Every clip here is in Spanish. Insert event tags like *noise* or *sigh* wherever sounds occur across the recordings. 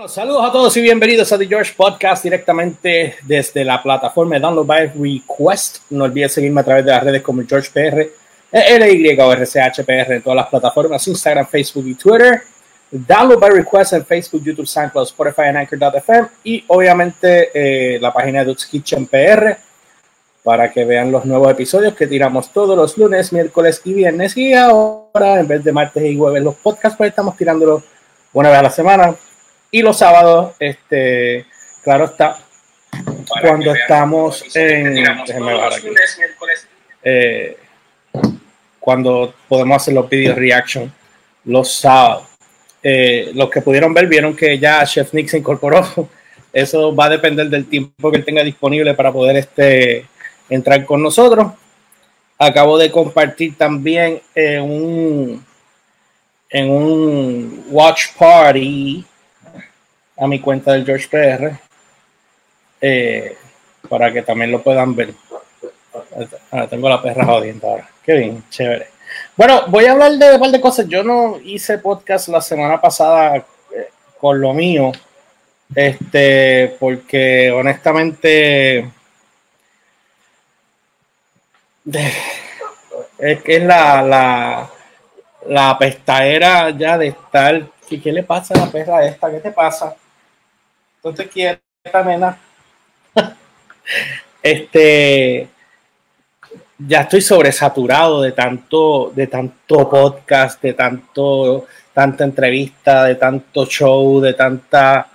Bueno, saludos a todos y bienvenidos a The George Podcast directamente desde la plataforma de Download by Request. No olvides seguirme a través de las redes como George PR, LY o RCHPR en todas las plataformas, Instagram, Facebook y Twitter. Download by Request en Facebook, YouTube, SoundCloud, Spotify y Anchor.fm y obviamente eh, la página de Duke's Kitchen PR para que vean los nuevos episodios que tiramos todos los lunes, miércoles y viernes. Y ahora, en vez de martes y jueves, los podcasts, pues estamos tirándolos una vez a la semana y los sábados, este, claro está, cuando estamos en. Eh, cuando podemos hacer los video reaction los sábados. Eh, los que pudieron ver vieron que ya Chef Nick se incorporó. *laughs* Eso va a depender del tiempo que él tenga disponible para poder este, entrar con nosotros. Acabo de compartir también en un, en un watch party a mi cuenta del George PR eh, para que también lo puedan ver. Ahora tengo la perra jodiendo ahora. Qué bien, chévere. Bueno, voy a hablar de un par de cosas. Yo no hice podcast la semana pasada eh, con lo mío, este, porque honestamente *sighs* es que es la, la, la pestaera ya de estar. ¿Qué le pasa a la perra esta? ¿Qué te pasa? Entonces quieta, nena. *laughs* este, ya estoy sobresaturado de tanto, de tanto podcast, de tanto, tanta entrevista, de tanto show, de tanta.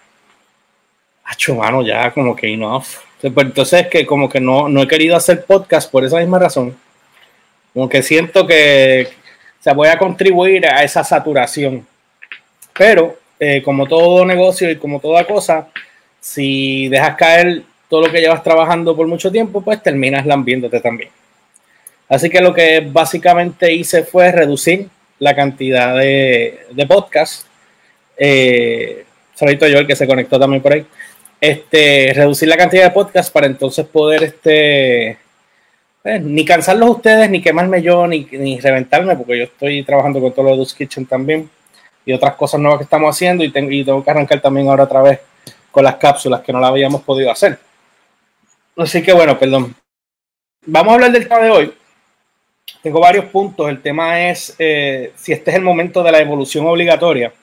Hacho, mano, ya como que enough. Entonces, que como que no, no he querido hacer podcast por esa misma razón. Como que siento que se voy a contribuir a esa saturación. Pero eh, como todo negocio y como toda cosa, si dejas caer todo lo que llevas trabajando por mucho tiempo, pues terminas lambiéndote también. Así que lo que básicamente hice fue reducir la cantidad de, podcasts. Eh, saludito yo, el que se conectó también por ahí. Este, reducir la cantidad de podcasts para entonces poder este, pues, ni cansarlos ustedes, ni quemarme yo, ni, ni reventarme, porque yo estoy trabajando con todo lo de Kitchen también y otras cosas nuevas que estamos haciendo y tengo, y tengo que arrancar también ahora otra vez con las cápsulas que no la habíamos podido hacer. Así que bueno, perdón. Vamos a hablar del tema de hoy. Tengo varios puntos. El tema es eh, si este es el momento de la evolución obligatoria.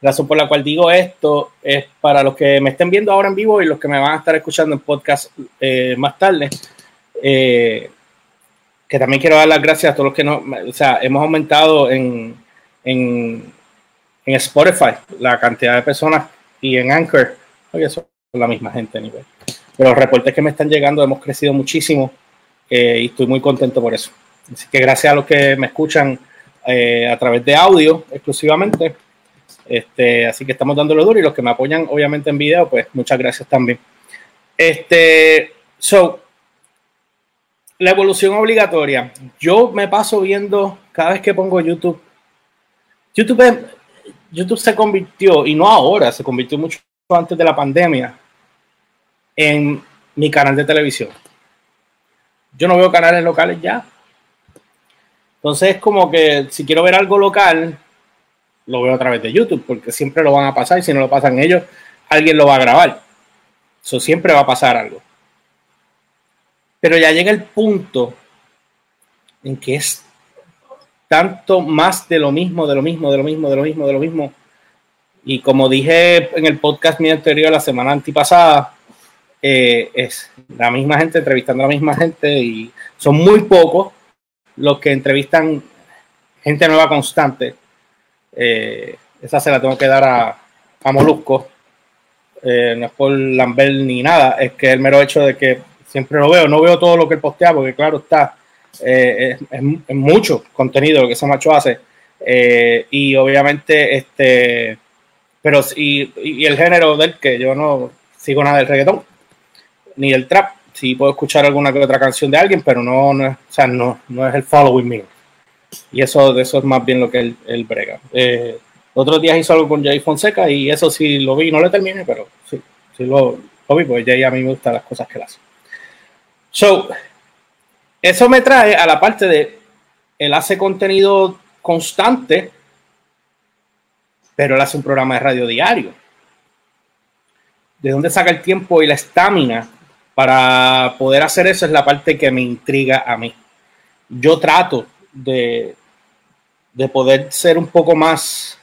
La razón por la cual digo esto es para los que me estén viendo ahora en vivo y los que me van a estar escuchando en podcast eh, más tarde. Eh, que también quiero dar las gracias a todos los que no, o sea, hemos aumentado en, en en Spotify, la cantidad de personas y en Anchor, oye, son la misma gente nivel. Pero los reportes que me están llegando hemos crecido muchísimo eh, y estoy muy contento por eso. Así que gracias a los que me escuchan eh, a través de audio exclusivamente. Este, así que estamos dándole duro y los que me apoyan obviamente en video, pues muchas gracias también. Este, so, la evolución obligatoria. Yo me paso viendo cada vez que pongo YouTube. YouTube YouTube se convirtió, y no ahora, se convirtió mucho antes de la pandemia, en mi canal de televisión. Yo no veo canales locales ya. Entonces es como que si quiero ver algo local, lo veo a través de YouTube, porque siempre lo van a pasar y si no lo pasan ellos, alguien lo va a grabar. Eso siempre va a pasar algo. Pero ya llega el punto en que es tanto más de lo mismo, de lo mismo, de lo mismo, de lo mismo, de lo mismo. Y como dije en el podcast mi anterior, la semana antipasada, eh, es la misma gente entrevistando a la misma gente y son muy pocos los que entrevistan gente nueva constante. Eh, esa se la tengo que dar a, a Molusco. Eh, no es por Lambert ni nada, es que el mero hecho de que siempre lo veo, no veo todo lo que él postea, porque claro está, eh, es, mucho contenido lo que ese macho hace. Eh, y obviamente, este, pero y, y, el género del que yo no sigo nada del reggaetón, ni del trap. Sí puedo escuchar alguna que otra canción de alguien, pero no, no, o sea, no, no es el following me. Y eso, eso es más bien lo que él, brega. Eh, otros días hizo algo con Jay Fonseca y eso sí lo vi, no lo terminé, pero sí, sí lo, lo vi, porque Jay a mí me gustan las cosas que él hace. So, eso me trae a la parte de, él hace contenido constante, pero él hace un programa de radio diario. de dónde saca el tiempo y la estamina para poder hacer eso es la parte que me intriga a mí. Yo trato de, de poder ser un poco más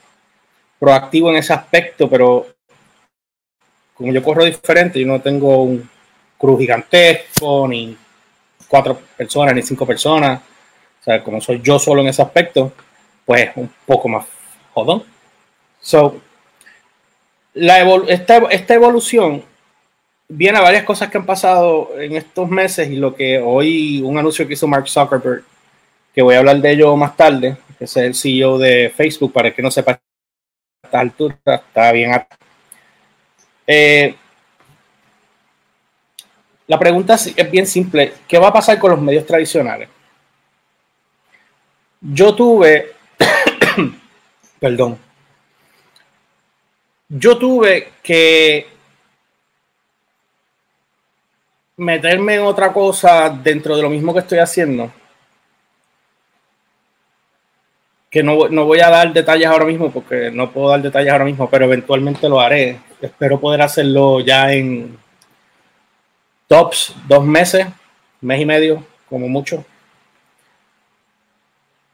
proactivo en ese aspecto, pero como yo corro diferente, yo no tengo un cruz gigantesco, ni cuatro personas, ni cinco personas, o sea, como soy yo solo en ese aspecto, pues un poco más jodón. So, la esta, esta evolución viene a varias cosas que han pasado en estos meses y lo que hoy un anuncio que hizo Mark Zuckerberg, que voy a hablar de ello más tarde, que es el CEO de Facebook, para que no sepa a esta altura, está bien. Eh, la pregunta es bien simple, ¿qué va a pasar con los medios tradicionales? Yo tuve, *coughs* perdón, yo tuve que meterme en otra cosa dentro de lo mismo que estoy haciendo. Que no, no, voy a dar detalles ahora mismo porque no puedo dar detalles ahora mismo, pero eventualmente lo haré. Espero poder hacerlo ya en tops dos meses, mes y medio, como mucho.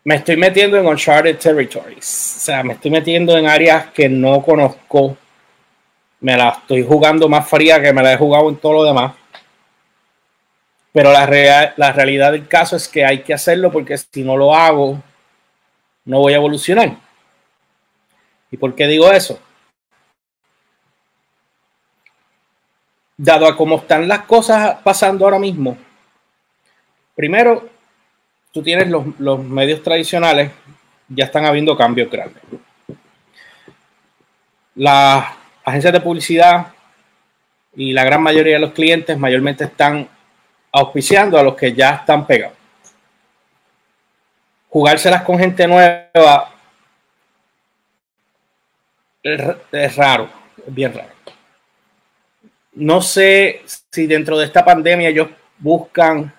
Me estoy metiendo en uncharted territories. O sea, me estoy metiendo en áreas que no conozco. Me la estoy jugando más fría que me la he jugado en todo lo demás pero la, la realidad del caso es que hay que hacerlo porque si no lo hago, no voy a evolucionar. ¿Y por qué digo eso? Dado a cómo están las cosas pasando ahora mismo, primero, tú tienes los, medios tradicionales, ya están habiendo cambios grandes. Las agencias de publicidad y la gran mayoría de los clientes mayormente están auspiciando a los que ya están pegados. Jugárselas con gente nueva es raro, es bien raro. No sé si dentro de esta pandemia ellos buscan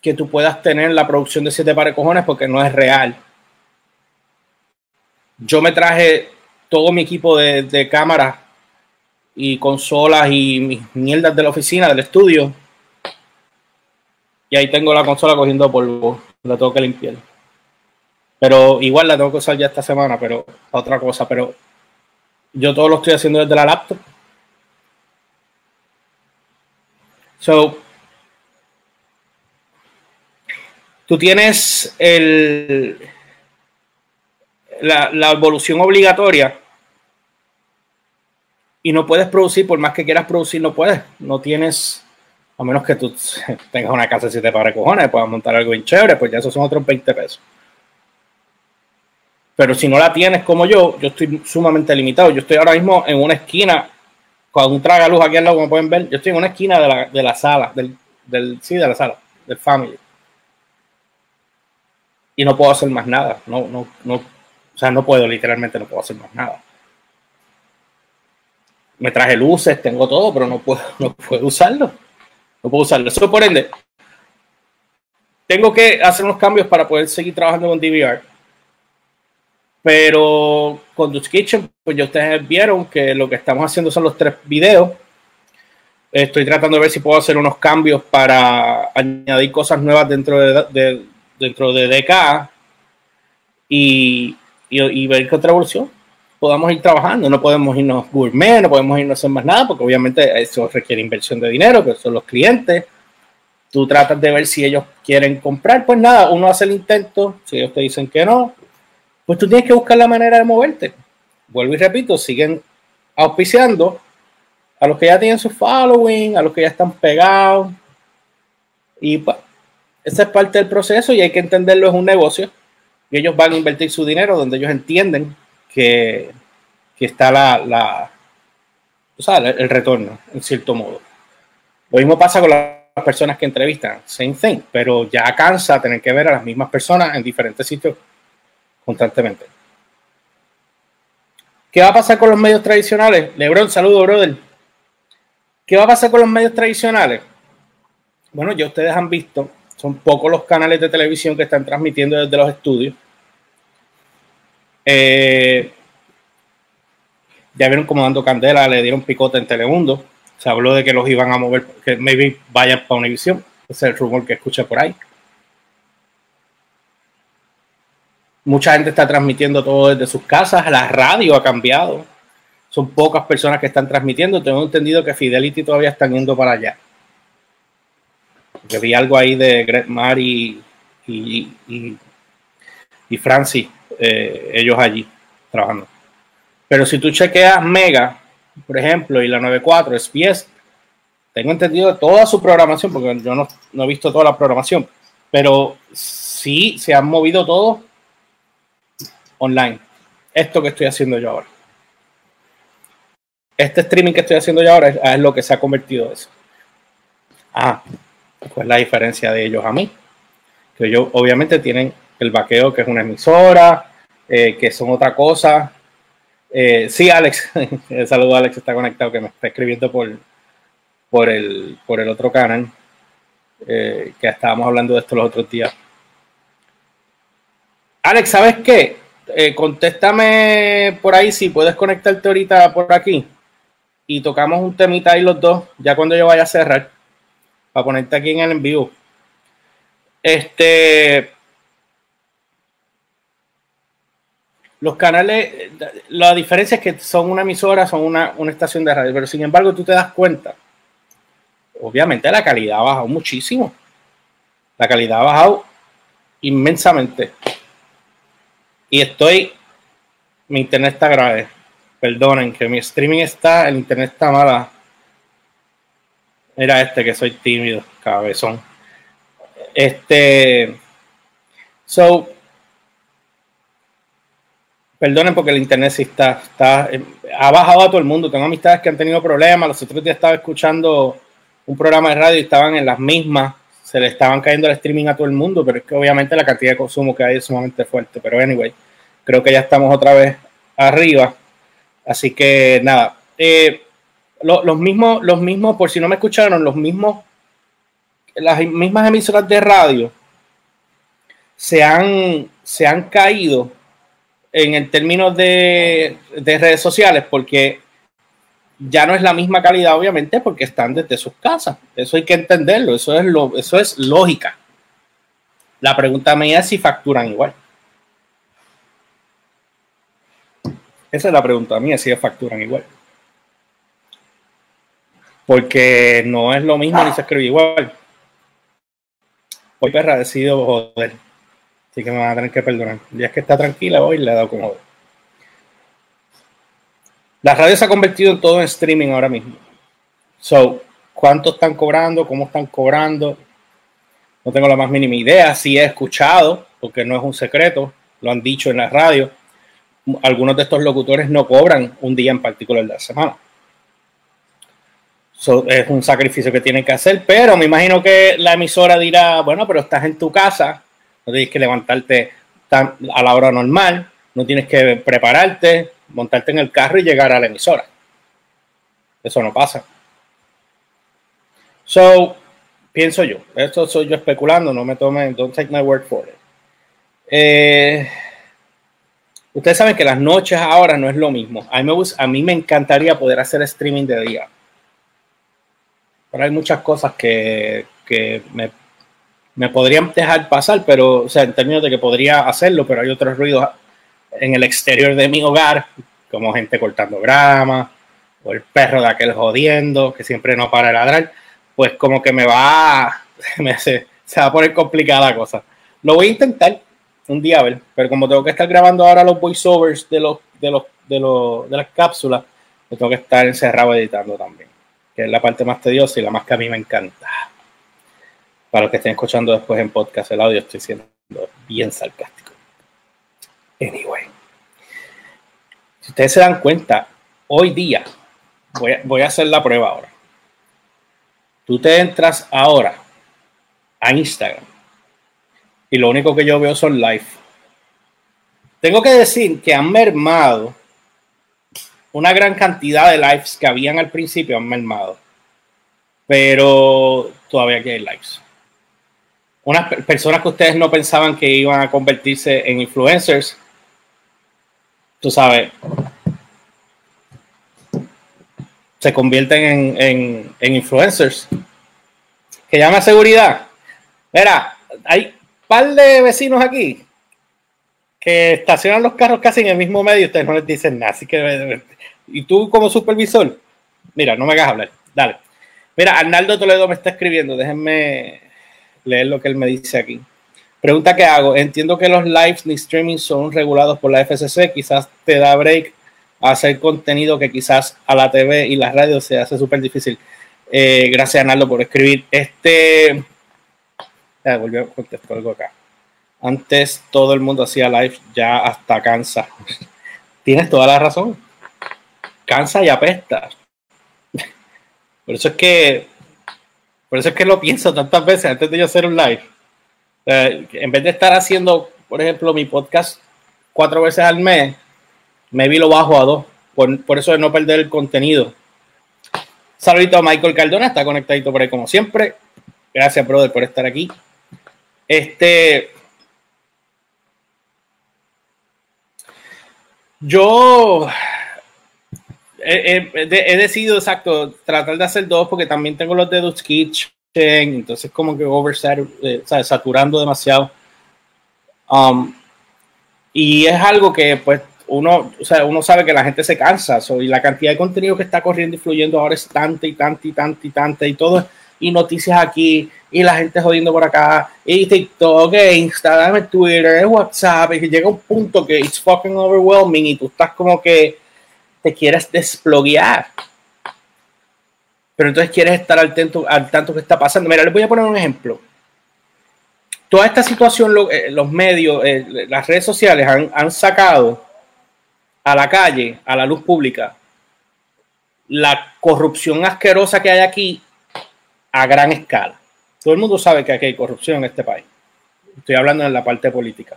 que tú puedas tener la producción de siete pares cojones porque no es real. Yo me traje todo mi equipo de, de cámaras y consolas y mis mierdas de la oficina, del estudio, y ahí tengo la consola cogiendo polvo. La tengo que limpiar. Pero igual la tengo que usar ya esta semana, pero otra cosa. Pero yo todo lo estoy haciendo desde la laptop. So, tú tienes el, la, evolución obligatoria y no puedes producir, por más que quieras producir, no puedes. No tienes a menos que tú *laughs* tengas una casa de siete para cojones, puedas montar algo bien chévere, pues ya esos son otros 20 pesos. Pero si no la tienes como yo, yo estoy sumamente limitado. Yo estoy ahora mismo en una esquina, con un tragaluz aquí al lado, como pueden ver, yo estoy en una esquina de la, de la sala, del, del, sí, de la sala, del family. Y no puedo hacer más nada. No, no, no, o sea, no puedo, literalmente no puedo hacer más nada. Me traje luces, tengo todo, pero no puedo, *laughs* no puedo usarlo no puedo usarlo. Eso por ende, tengo que hacer unos cambios para poder seguir trabajando con DVR. Pero con Dutch Kitchen, pues ya ustedes vieron que lo que estamos haciendo son los tres videos. Estoy tratando de ver si puedo hacer unos cambios para añadir cosas nuevas dentro de, dentro de DK y, y, ver qué otra evolución podamos ir trabajando. No podemos irnos gourmet, no podemos irnos a hacer más nada, porque obviamente eso requiere inversión de dinero, que son los clientes. Tú tratas de ver si ellos quieren comprar, pues nada, uno hace el intento, si ellos te dicen que no, pues tú tienes que buscar la manera de moverte. Vuelvo y repito, siguen auspiciando a los que ya tienen su following, a los que ya están pegados. Y pues, esa es parte del proceso y hay que entenderlo, es un negocio. Y ellos van a invertir su dinero donde ellos entienden que, está la, la el retorno, en cierto modo. Lo mismo pasa con las personas que entrevistan, same thing, pero ya cansa tener que ver a las mismas personas en diferentes sitios constantemente. ¿Qué va a pasar con los medios tradicionales? Lebron, saludo, brother. ¿Qué va a pasar con los medios tradicionales? Bueno, ya ustedes han visto, son pocos los canales de televisión que están transmitiendo desde los estudios. Eh, Ya vieron como dando candela, le dieron picote en Telemundo. Se habló de que los iban a mover, que maybe vayan para Univision. Ese es el rumor que escuché por ahí. Mucha gente está transmitiendo todo desde sus casas. La radio ha cambiado. Son pocas personas que están transmitiendo. Tengo entendido que Fidelity todavía están yendo para allá. Porque vi algo ahí de Greg Mar y, y, y, Francis, eh, ellos allí trabajando. Pero si tú chequeas Mega, por ejemplo, y la 94, SBS, tengo entendido toda su programación, porque yo no, no he visto toda la programación, pero sí se han movido todo online. Esto que estoy haciendo yo ahora. Este streaming que estoy haciendo yo ahora es, lo que se ha convertido eso. Ah, pues la diferencia de ellos a mí. Que ellos obviamente tienen el vaqueo, que es una emisora, eh, que son otra cosa, eh, sí, Alex, *laughs* saludo Alex, está conectado, que me está escribiendo por, por, el, por el otro canal, eh, que estábamos hablando de esto los otros días. Alex, ¿sabes qué? Eh, contéstame por ahí si puedes conectarte ahorita por aquí y tocamos un temita ahí los dos, ya cuando yo vaya a cerrar, para ponerte aquí en el envío. Este, los canales, la diferencia es que son una emisora, son una, estación de radio, pero sin embargo tú te das cuenta, obviamente la calidad ha bajado muchísimo. La calidad ha bajado inmensamente. Y estoy, mi internet está grave. Perdonen que mi streaming está, el internet está mala. Mira este que soy tímido, cabezón. Este, so, Perdonen porque el internet sí está, está, eh, ha bajado a todo el mundo. Tengo amistades que han tenido problemas. Los otros días estaba escuchando un programa de radio y estaban en las mismas. Se le estaban cayendo el streaming a todo el mundo, pero es que obviamente la cantidad de consumo que hay es sumamente fuerte. Pero anyway, creo que ya estamos otra vez arriba. Así que nada. Eh, los mismos, los mismos, por si no me escucharon, los mismos, las mismas emisoras de radio se han, se han caído en el término de, redes sociales, porque ya no es la misma calidad, obviamente, porque están desde sus casas. Eso hay que entenderlo, eso es, lo, eso es lógica. La pregunta mía es si facturan igual. Esa es la pregunta mía, si facturan igual. Porque no es lo mismo ni se escribe igual. Hoy perra decidido joder. Así que me van a tener que perdonar. Ya es que está tranquila hoy, le he dado como. La radio se ha convertido en todo en streaming ahora mismo. So, ¿cuánto están cobrando? ¿Cómo están cobrando? No tengo la más mínima idea. Sí he escuchado, porque no es un secreto, lo han dicho en la radio. Algunos de estos locutores no cobran un día en particular de la semana. es un sacrificio que tienen que hacer, pero me imagino que la emisora dirá, bueno, pero estás en tu casa, no tienes que levantarte a la hora normal, no tienes que prepararte, montarte en el carro y llegar a la emisora. Eso no pasa. So, pienso yo, esto soy yo especulando, no me tomen, don't take my word for it. Eh, ustedes saben que las noches ahora no es lo mismo. A mí, me, a mí me encantaría poder hacer streaming de día. Pero hay muchas cosas que, que me me podrían dejar pasar, pero, o sea, en términos de que podría hacerlo, pero hay otros ruidos en el exterior de mi hogar, como gente cortando grama, o el perro de aquel jodiendo, que siempre no para ladrar, pues como que me va, *laughs* me se, va a poner complicada la cosa. Lo voy a intentar un día a ver, pero como tengo que estar grabando ahora los voiceovers de los, de los, de los, de las cápsulas, tengo que estar encerrado editando también, que es la parte más tediosa y la más que a mí me encanta para los que estén escuchando después en podcast el audio, estoy siendo bien sarcástico. Anyway, si ustedes se dan cuenta, hoy día, voy a, hacer la prueba ahora. Tú te entras ahora a Instagram y lo único que yo veo son live. Tengo que decir que han mermado una gran cantidad de lives que habían al principio, han mermado. Pero todavía hay lives unas personas que ustedes no pensaban que iban a convertirse en influencers, tú sabes, se convierten en, influencers. Que llama seguridad. Mira, hay un par de vecinos aquí que estacionan los carros casi en el mismo medio ustedes no les dicen nada. Así que, y tú como supervisor, mira, no me hagas hablar. Dale. Mira, Arnaldo Toledo me está escribiendo. Déjenme leer lo que él me dice aquí. Pregunta que hago. Entiendo que los lives ni streaming son regulados por la FCC. Quizás te da break hacer contenido que quizás a la TV y la radio se hace súper difícil. Eh, gracias, Arnaldo, por escribir. Este. Ya, volvió a contestar algo acá. Antes todo el mundo hacía live, ya hasta cansa. *laughs* Tienes toda la razón. Cansa y apesta. *laughs* Por eso es que, por eso es que lo pienso tantas veces antes de yo hacer un live. En vez de estar haciendo, por ejemplo, mi podcast cuatro veces al mes, me vi lo bajo a dos. Por, eso de no perder el contenido. Saludito a Michael Cardona, está conectadito por ahí como siempre. Gracias, brother, por estar aquí. Este, Yo he, decidido, exacto, tratar de hacer dos porque también tengo los dedos Kitchen, entonces como que oversat, eh, saturando demasiado. Um, y es algo que pues uno, o sea, uno sabe que la gente se cansa y la cantidad de contenido que está corriendo y fluyendo ahora es tanta y tanta y tanta y tanta y todo y noticias aquí y la gente jodiendo por acá y TikTok, Instagram, Twitter, WhatsApp y llega un punto que it's fucking overwhelming y tú estás como que te quieres desploguear. Pero entonces quieres estar al tanto, al tanto que está pasando. Mira, les voy a poner un ejemplo. Toda esta situación, eh, los medios, eh, las redes sociales han, sacado a la calle, a la luz pública, la corrupción asquerosa que hay aquí a gran escala. Todo el mundo sabe que aquí hay corrupción en este país. Estoy hablando en la parte política.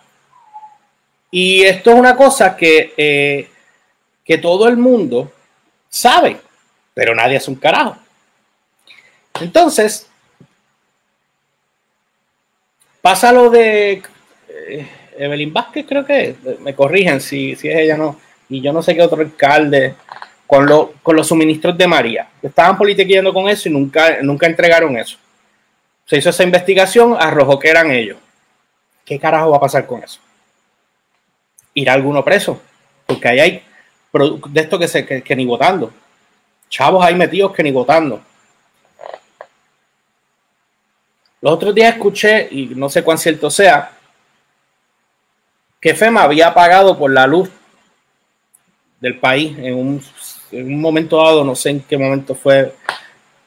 Y esto es una cosa que, eh, que todo el mundo sabe, pero nadie es un carajo. Entonces, pasa lo de eh, Evelyn Vázquez, creo que me corrigen si, si es ella no, y yo no sé qué otro alcalde con, con los suministros de María. Estaban politiqueando con eso y nunca, nunca entregaron eso. Se hizo esa investigación, arrojó que eran ellos. ¿Qué carajo va a pasar con eso? ¿Irá alguno preso? Porque ahí hay de esto que, se, que, ni votando. Chavos ahí metidos que ni votando. Los otros días escuché, y no sé cuán cierto sea, que FEMA había pagado por la luz del país en un en un momento dado, no sé en qué momento fue,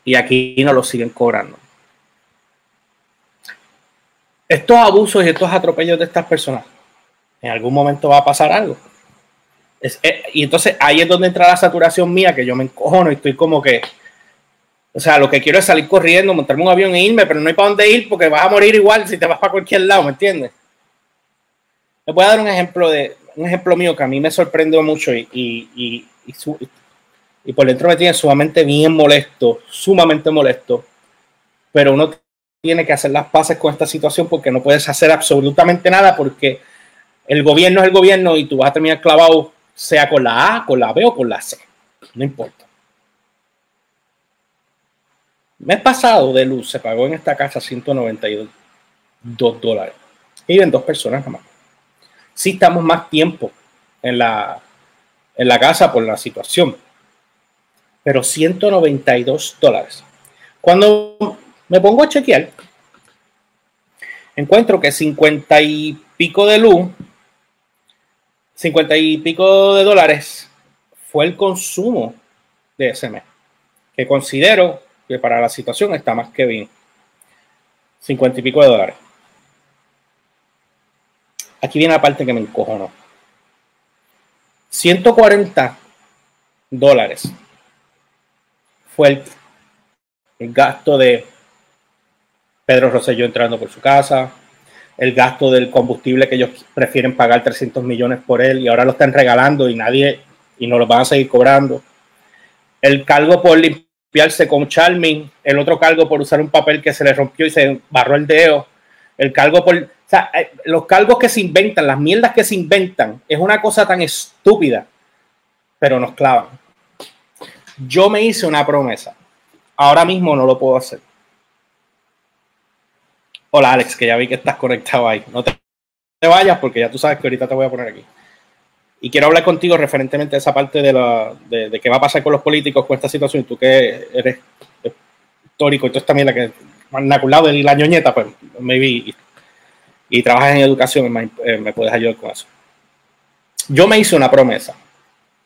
y aquí no lo siguen cobrando. Estos abusos y estos atropellos de estas personas, en algún momento va a pasar algo. Eh, y entonces ahí es donde entra la saturación mía, que yo me encojono y estoy como que, o sea, lo que quiero es salir corriendo, montarme un avión e irme, pero no hay para dónde ir porque vas a morir igual si te vas para cualquier lado, ¿me entiendes? Les voy a dar un ejemplo de un ejemplo mío que a mí me sorprendió mucho y, y, y y por dentro me tiene sumamente bien molesto, sumamente molesto, pero uno tiene que hacer las paces con esta situación porque no puedes hacer absolutamente nada porque el gobierno es el gobierno y tú vas a terminar clavado sea con la A, con la B o con la C, no importa. Mes pasado de luz se pagó en esta casa 192 dólares. Y viven dos personas más. Sí estamos más tiempo en la, en la casa por la situación pero 192 dólares. Cuando me pongo a chequear, encuentro que 50 y pico de luz, 50 y pico de dólares fue el consumo de ese mes, que considero para la situación está más que bien. 50 y pico de dólares. Aquí viene la parte que me encojonó. 140 dólares fue el, gasto de Pedro Rosselló entrando por su casa, el gasto del combustible que ellos prefieren pagar 300 millones por él y ahora lo están regalando y nadie, y no lo van a seguir cobrando. El cargo por limpiarse con Charming, el otro cargo por usar un papel que se le rompió y se barró el dedo, el cargo por... O sea, eh, los cargos que se inventan, las mierdas que se inventan, es una cosa tan estúpida, pero nos clavan. Yo me hice una promesa. Ahora mismo no lo puedo hacer. Hola Alex, que ya vi que estás conectado ahí. No te, vayas porque ya tú sabes que ahorita te voy a poner aquí. Y quiero hablar contigo referentemente a esa parte de, la, de, qué va a pasar con los políticos con esta situación. Tú que eres histórico y tú también la que lado y la ñoñeta, pues maybe y, y trabajas en educación, me, eh, me puedes ayudar con eso. Yo me hice una promesa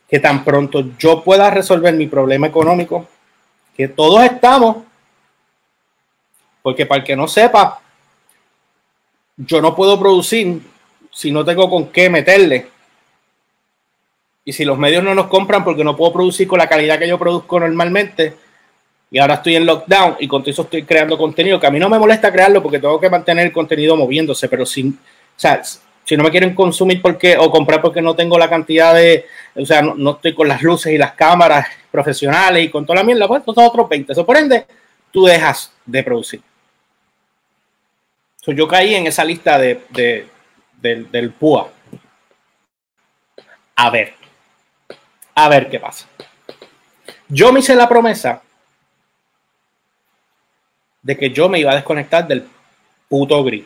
que tan pronto yo pueda resolver mi problema económico, que todos estamos, porque para el que no sepa, yo no puedo producir si no tengo con qué meterle. Y si los medios no nos compran porque no puedo producir con la calidad que yo produzco normalmente, y ahora estoy en lockdown y con todo eso estoy creando contenido, que a mí no me molesta crearlo porque tengo que mantener el contenido moviéndose, pero sin, o sea, si no me quieren consumir porque o comprar porque no tengo la cantidad de, o sea, no, estoy con las luces y las cámaras profesionales y con toda la mierda, pues otros 20. Eso por ende, tú dejas de producir. yo caí en esa lista de, del, del PUA. A ver, a ver qué pasa. Yo me hice la promesa de que yo me iba a desconectar del puto grid.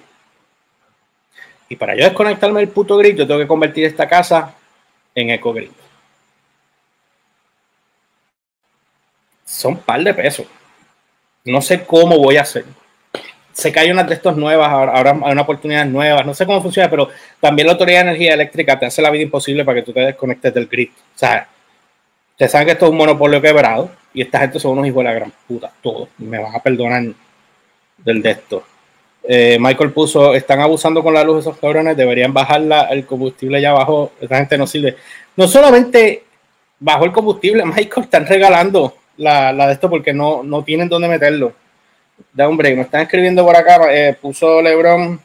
Y para yo desconectarme del puto grid, yo tengo que convertir esta casa en EcoGrid. Son par de pesos. No sé cómo voy a hacer. Sé que hay unas de estas nuevas, ahora, hay una oportunidad nuevas, no sé cómo funciona, pero también la Autoridad de Energía Eléctrica te hace la vida imposible para que tú te desconectes del grid. O sea, ustedes saben que esto es un monopolio quebrado y esta gente son unos hijos de la gran puta, todos. Me van a perdonar del de esto. Eh, Michael puso, están abusando con la luz esos cabrones, deberían bajar el combustible ya abajo, esta gente no sirve. No solamente bajó el combustible, *laughs* Michael, están regalando la, de esto porque no, no tienen dónde meterlo. Da hombre, me están escribiendo por acá, eh, puso Lebron,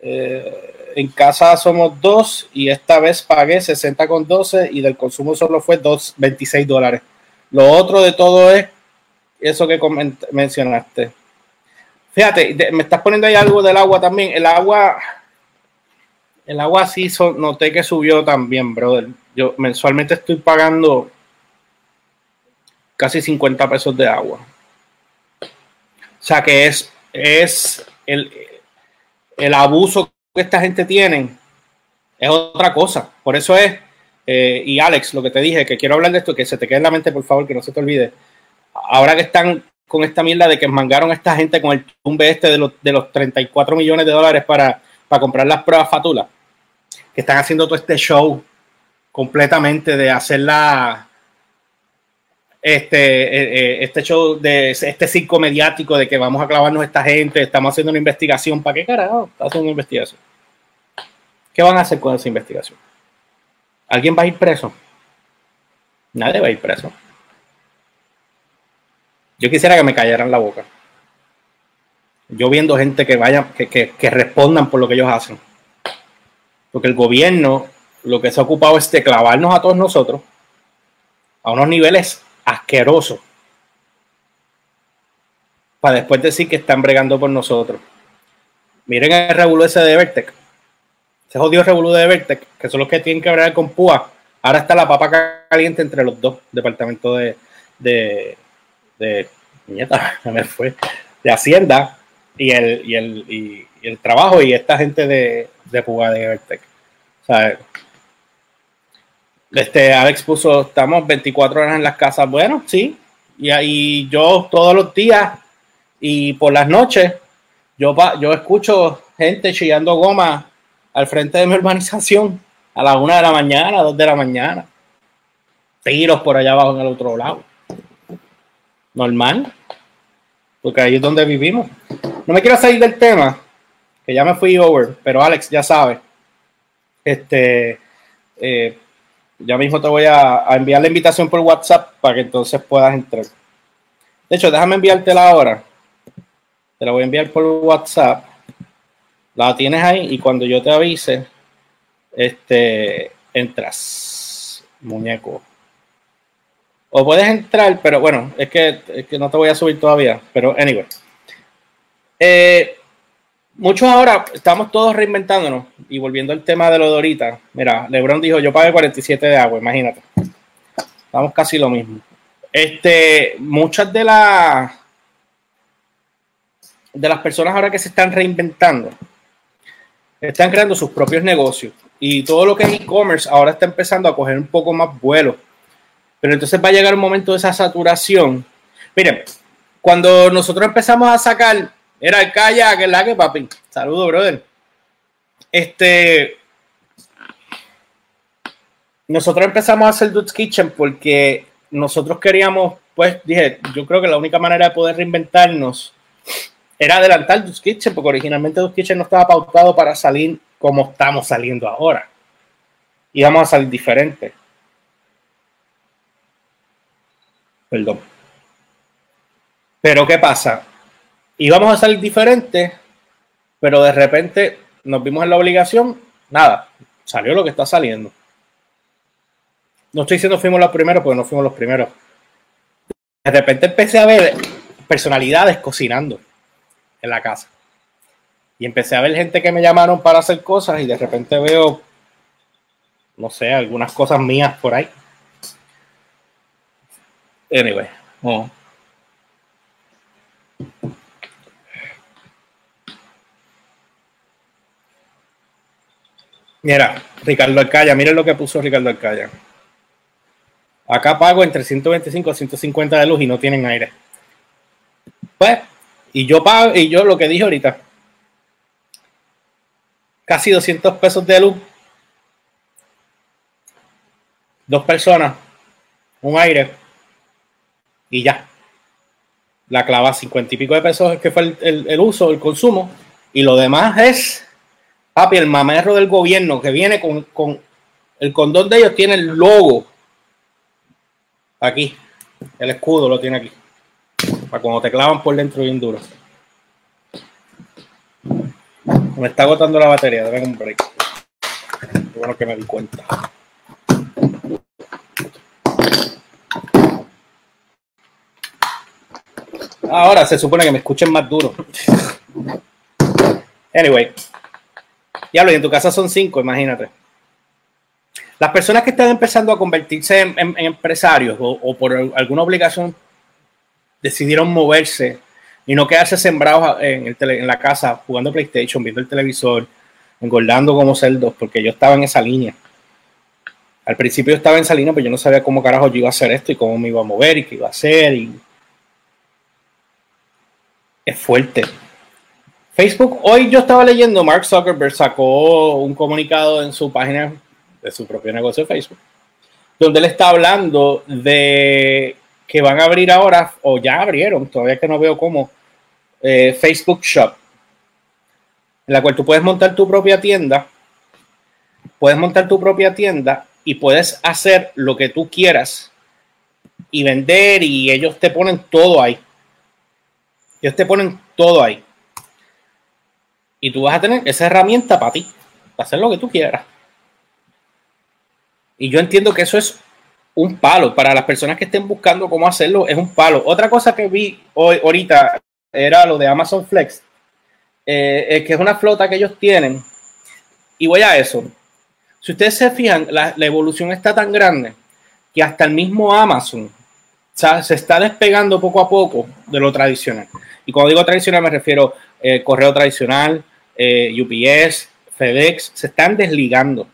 eh, en casa somos dos y esta vez pagué 60 con 12 y del consumo solo fue 2, 26 dólares. Lo otro de todo es eso que mencionaste Fíjate, me estás poniendo ahí algo del agua también. El agua, el agua sí noté que subió también, brother. Yo mensualmente estoy pagando casi 50 pesos de agua. O sea que es, es el, el abuso que esta gente tiene, es otra cosa. Por eso es, eh, y Alex, lo que te dije, que quiero hablar de esto, que se te quede en la mente, por favor, que no se te olvide. Ahora que están con esta mierda de que mangaron a esta gente con el tumbe este de los, de los 34 millones de dólares para, para comprar las pruebas fatulas, que están haciendo todo este show completamente de hacer la, este, eh, eh, este show de este circo mediático de que vamos a clavarnos a esta gente, estamos haciendo una investigación. ¿Para qué carajo? Está haciendo una investigación. ¿Qué van a hacer con esa investigación? ¿Alguien va a ir preso? Nadie va a ir preso. Yo quisiera que me callaran la boca. Yo viendo gente que vaya, que, respondan por lo que ellos hacen. Porque el gobierno lo que se ha ocupado es de clavarnos a todos nosotros a unos niveles asquerosos. Para después decir que están bregando por nosotros. Miren el revolú ese de Vertec. Ese jodido revolú de Vertec, que son los que tienen que bregar con PUA. Ahora está la papa caliente entre los dos departamentos de, de nieta, *laughs* me fue, de Hacienda y el, y el, y, el trabajo y esta gente de, de Puga de Evertec. Este Alex puso, estamos 24 horas en las casas. Bueno, sí. Y ahí yo todos los días y por las noches, yo, yo escucho gente chillando goma al frente de mi *laughs* urbanización a la una de la mañana, dos de la mañana. Tiros por allá abajo en el otro lado normal, porque ahí es donde vivimos. No me quiero salir del tema, que ya me fui over, pero Alex ya sabe. Este, eh, ya mismo te voy a, enviar la invitación por WhatsApp para que entonces puedas entrar. De hecho, déjame enviártela ahora. Te la voy a enviar por WhatsApp. La tienes ahí y cuando yo te avise, este, entras, muñeco. O puedes entrar, pero bueno, es que, no te voy a subir todavía. Pero anyway. Eh, muchos ahora estamos todos reinventándonos y volviendo al tema de lo de ahorita. Mira, LeBron dijo: Yo pagué 47 de agua, imagínate. Estamos casi lo mismo. Este, muchas de las de las personas ahora que se están reinventando están creando sus propios negocios y todo lo que es e-commerce ahora está empezando a coger un poco más vuelo. Pero entonces va a llegar un momento de esa saturación. Miren, cuando nosotros empezamos a sacar, era el kayak, el la que papi. Saludos, brother. Este, nosotros empezamos a hacer Dude's Kitchen porque nosotros queríamos, pues dije, yo creo que la única manera de poder reinventarnos era adelantar Dude's Kitchen, porque originalmente Dude's Kitchen no estaba pautado para salir como estamos saliendo ahora. Íbamos a salir diferente. Perdón. Pero ¿qué pasa? Íbamos a salir diferente, pero de repente nos vimos en la obligación, nada, salió lo que está saliendo. No estoy diciendo fuimos los primeros, porque no fuimos los primeros. De repente empecé a ver personalidades cocinando en la casa. Y empecé a ver gente que me llamaron para hacer cosas y de repente veo, no sé, algunas cosas mías por ahí. Anyway, Mira, Ricardo Alcaya, miren lo que puso Ricardo Alcaya. Acá pago entre 125 a 150 de luz y no tienen aire. Pues, y yo pago, y yo lo que dije ahorita, casi 200 pesos de luz, dos personas, un aire, y ya. La clava 50 y pico de pesos que fue el, uso, el consumo, y lo demás es, papi, el mamerro del gobierno que viene con, con el condón de ellos, tiene el logo Aquí. El escudo lo tiene aquí. Para cuando te clavan por dentro bien duro. Me está agotando la batería. Dame un break. bueno que me di cuenta. Ahora se supone que me escuchen más duro. Anyway. Ya lo y en tu casa son cinco, imagínate. Las personas que están empezando a convertirse en, empresarios o, por alguna obligación decidieron moverse y no quedarse sembrados en, en la casa jugando PlayStation, viendo el televisor, engordando como cerdos, porque yo estaba en esa línea. Al principio yo estaba en esa línea, pero yo no sabía cómo carajo yo iba a hacer esto y cómo me iba a mover y qué iba a hacer. Y... Es fuerte. Facebook, hoy yo estaba leyendo, Mark Zuckerberg sacó un comunicado en su página de su propio negocio de Facebook, donde él está hablando de que van a abrir ahora, o ya abrieron, todavía que no veo cómo, eh, Facebook Shop, en la cual tú puedes montar tu propia tienda, puedes montar tu propia tienda y puedes hacer lo que tú quieras y vender y ellos te ponen todo ahí. Ellos te ponen todo ahí. Y tú vas a tener esa herramienta para ti, para hacer lo que tú quieras. Y yo entiendo que eso es un palo. Para las personas que estén buscando cómo hacerlo, es un palo. Otra cosa que vi hoy, ahorita era lo de Amazon Flex, eh, que es una flota que ellos tienen. Y voy a eso. Si ustedes se fijan, la, evolución está tan grande que hasta el mismo Amazon se está despegando poco a poco de lo tradicional. Y cuando digo tradicional me refiero eh, correo tradicional, eh, UPS, FedEx, se están desligando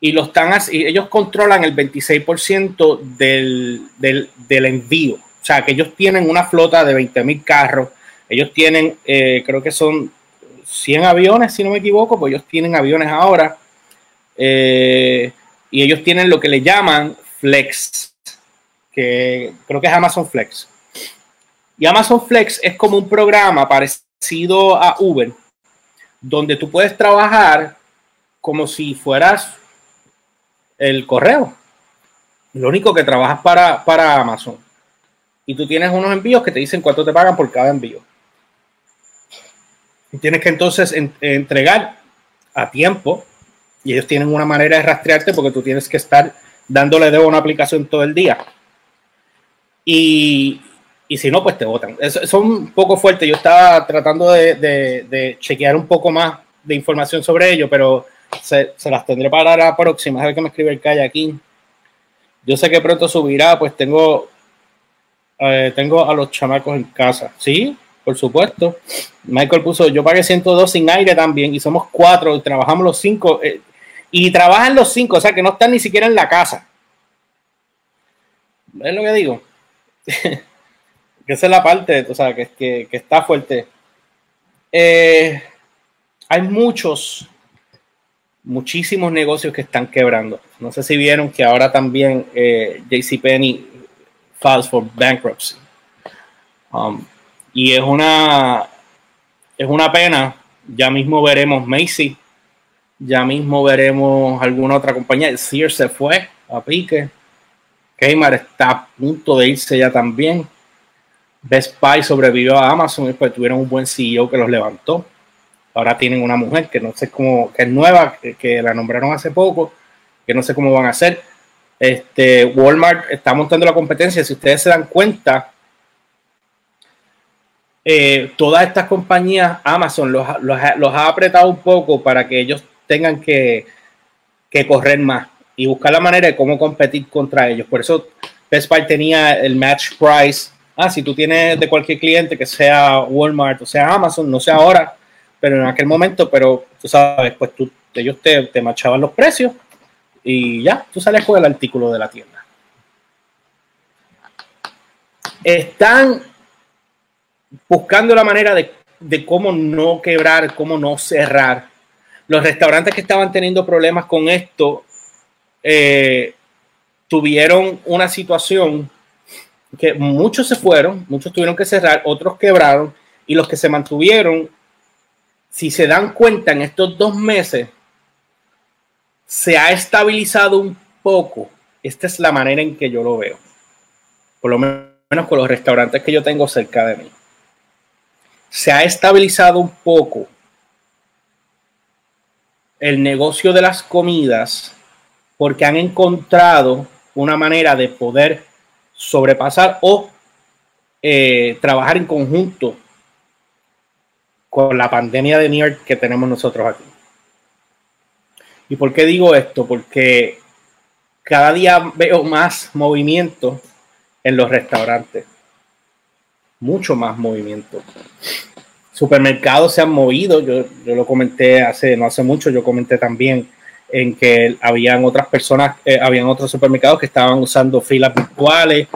y lo están ellos controlan el 26% del, del, del, envío. O sea, que ellos tienen una flota de 20 mil carros, ellos tienen, eh, creo que son 100 aviones, si no me equivoco, pues ellos tienen aviones ahora, eh, y ellos tienen lo que le llaman Flex, que creo que es Amazon Flex. Y Amazon Flex es como un programa parecido a Uber, donde tú puedes trabajar como si fueras el correo. Lo único que trabajas para, para Amazon. Y tú tienes unos envíos que te dicen cuánto te pagan por cada envío. Y tienes que entonces entregar a tiempo. Y ellos tienen una manera de rastrearte porque tú tienes que estar dándole de una aplicación todo el día. Y, si no, pues te votan. son un poco fuertes. Yo estaba tratando de, chequear un poco más de información sobre ello, pero se, las tendré para la próxima. A ver que me escribe el calle aquí. Yo sé que pronto subirá, pues tengo, eh, tengo a los chamacos en casa. Sí, por supuesto. Michael puso, yo pagué 102 sin aire también y somos cuatro, trabajamos los cinco. Eh, y trabajan los cinco, o sea que no están ni siquiera en la casa. ¿Ves lo que digo? *laughs* que esa es la parte, o sea, que, que, está fuerte. Eh, hay muchos, muchísimos negocios que están quebrando. No sé si vieron que ahora también eh, JCPenney files for bankruptcy. Um, y es una, es una pena. Ya mismo veremos Macy. Ya mismo veremos alguna otra compañía. Sears se fue a pique. Kmart está a punto de irse ya también. Best Buy sobrevivió a Amazon y después tuvieron un buen CEO que los levantó. Ahora tienen una mujer que no sé cómo, que es nueva, que, la nombraron hace poco, que no sé cómo van a hacer. Este, Walmart está montando la competencia. Si ustedes se dan cuenta, eh, todas estas compañías, Amazon los, ha apretado un poco para que ellos tengan que, que, correr más y buscar la manera de cómo competir contra ellos. Por eso Best Buy tenía el match price. Ah, si tú tienes de cualquier cliente que sea Walmart o sea Amazon, no sé ahora, pero en aquel momento, pero tú sabes, pues tú, ellos te, te machaban los precios y ya, tú sales con el artículo de la tienda. Están buscando la manera de, de, cómo no quebrar, cómo no cerrar. Los restaurantes que estaban teniendo problemas con esto eh, tuvieron una situación que muchos se fueron, muchos tuvieron que cerrar, otros quebraron y los que se mantuvieron, si se dan cuenta en estos dos meses, se ha estabilizado un poco. Esta es la manera en que yo lo veo, por lo menos con los restaurantes que yo tengo cerca de mí se ha estabilizado un poco el negocio de las comidas porque han encontrado una manera de poder sobrepasar o eh, trabajar en conjunto con la pandemia de York que tenemos nosotros aquí. ¿Y por qué digo esto? Porque cada día veo más movimiento en los restaurantes mucho más movimiento. Supermercados se han movido, yo, yo lo comenté hace, no hace mucho, yo comenté también en que habían otras personas, eh, habían otros supermercados que estaban usando filas virtuales,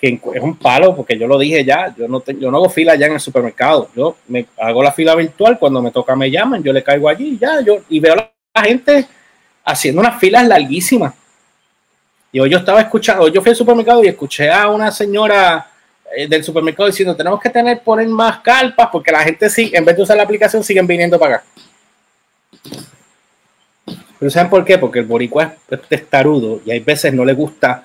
que es un palo, porque yo lo dije ya, yo no, yo no hago fila ya en el supermercado, yo me hago la fila virtual, cuando me toca me llaman, yo le caigo allí, ya, yo, y veo a la gente haciendo unas filas larguísimas. Y hoy yo estaba escuchando, yo fui al supermercado y escuché a una señora eh, del supermercado diciendo tenemos que tener poner más carpas porque la gente sí, en vez de usar la aplicación, siguen viniendo para acá. Pero ¿saben por qué? Porque el boricua es testarudo y hay veces no le gusta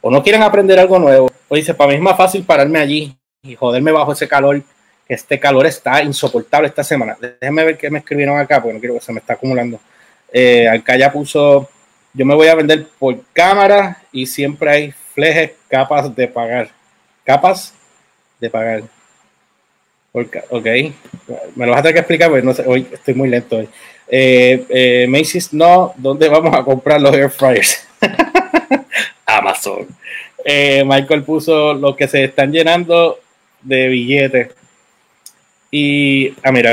o no quieren aprender algo nuevo. O dice, para mí es más fácil pararme allí y joderme bajo ese calor, este calor está insoportable esta semana. Déjenme ver qué me escribieron acá, porque no quiero que se me está acumulando. Eh, acá ya puso, yo me voy a vender por cámara y siempre hay flejes capas de pagar capas de pagar. Ok, me lo vas a tener que explicar porque no sé, hoy estoy muy lento hoy. Eh, eh, Macy's no, ¿dónde vamos a comprar los air fryers? *laughs* Amazon. Eh, Michael puso lo que se están llenando de billetes. Y, ah, mira,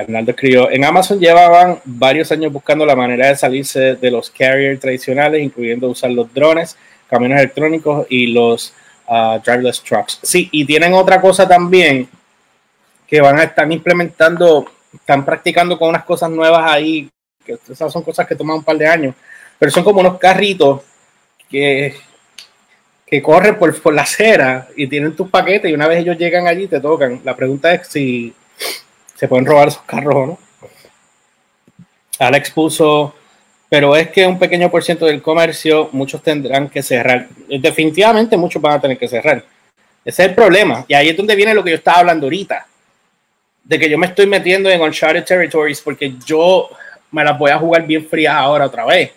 Arnaldo escribió, en Amazon llevaban varios años buscando la manera de salirse de los carriers tradicionales, incluyendo usar los drones, camiones electrónicos y los driverless trucks. Sí, y tienen otra cosa también que van a estar implementando, están practicando con unas cosas nuevas ahí, que esas son cosas que toman un par de años, pero son como unos carritos que, que corren por, por la acera y tienen tus paquetes y una vez ellos llegan allí te tocan. La pregunta es si se pueden robar esos carros o no. Alex puso pero es que un pequeño por ciento del comercio, muchos tendrán que cerrar. Definitivamente muchos van a tener que cerrar. Ese es el problema. Y ahí es donde viene lo que yo estaba hablando ahorita. De que yo me estoy metiendo en Uncharted Territories porque yo me las voy a jugar bien frías ahora otra vez.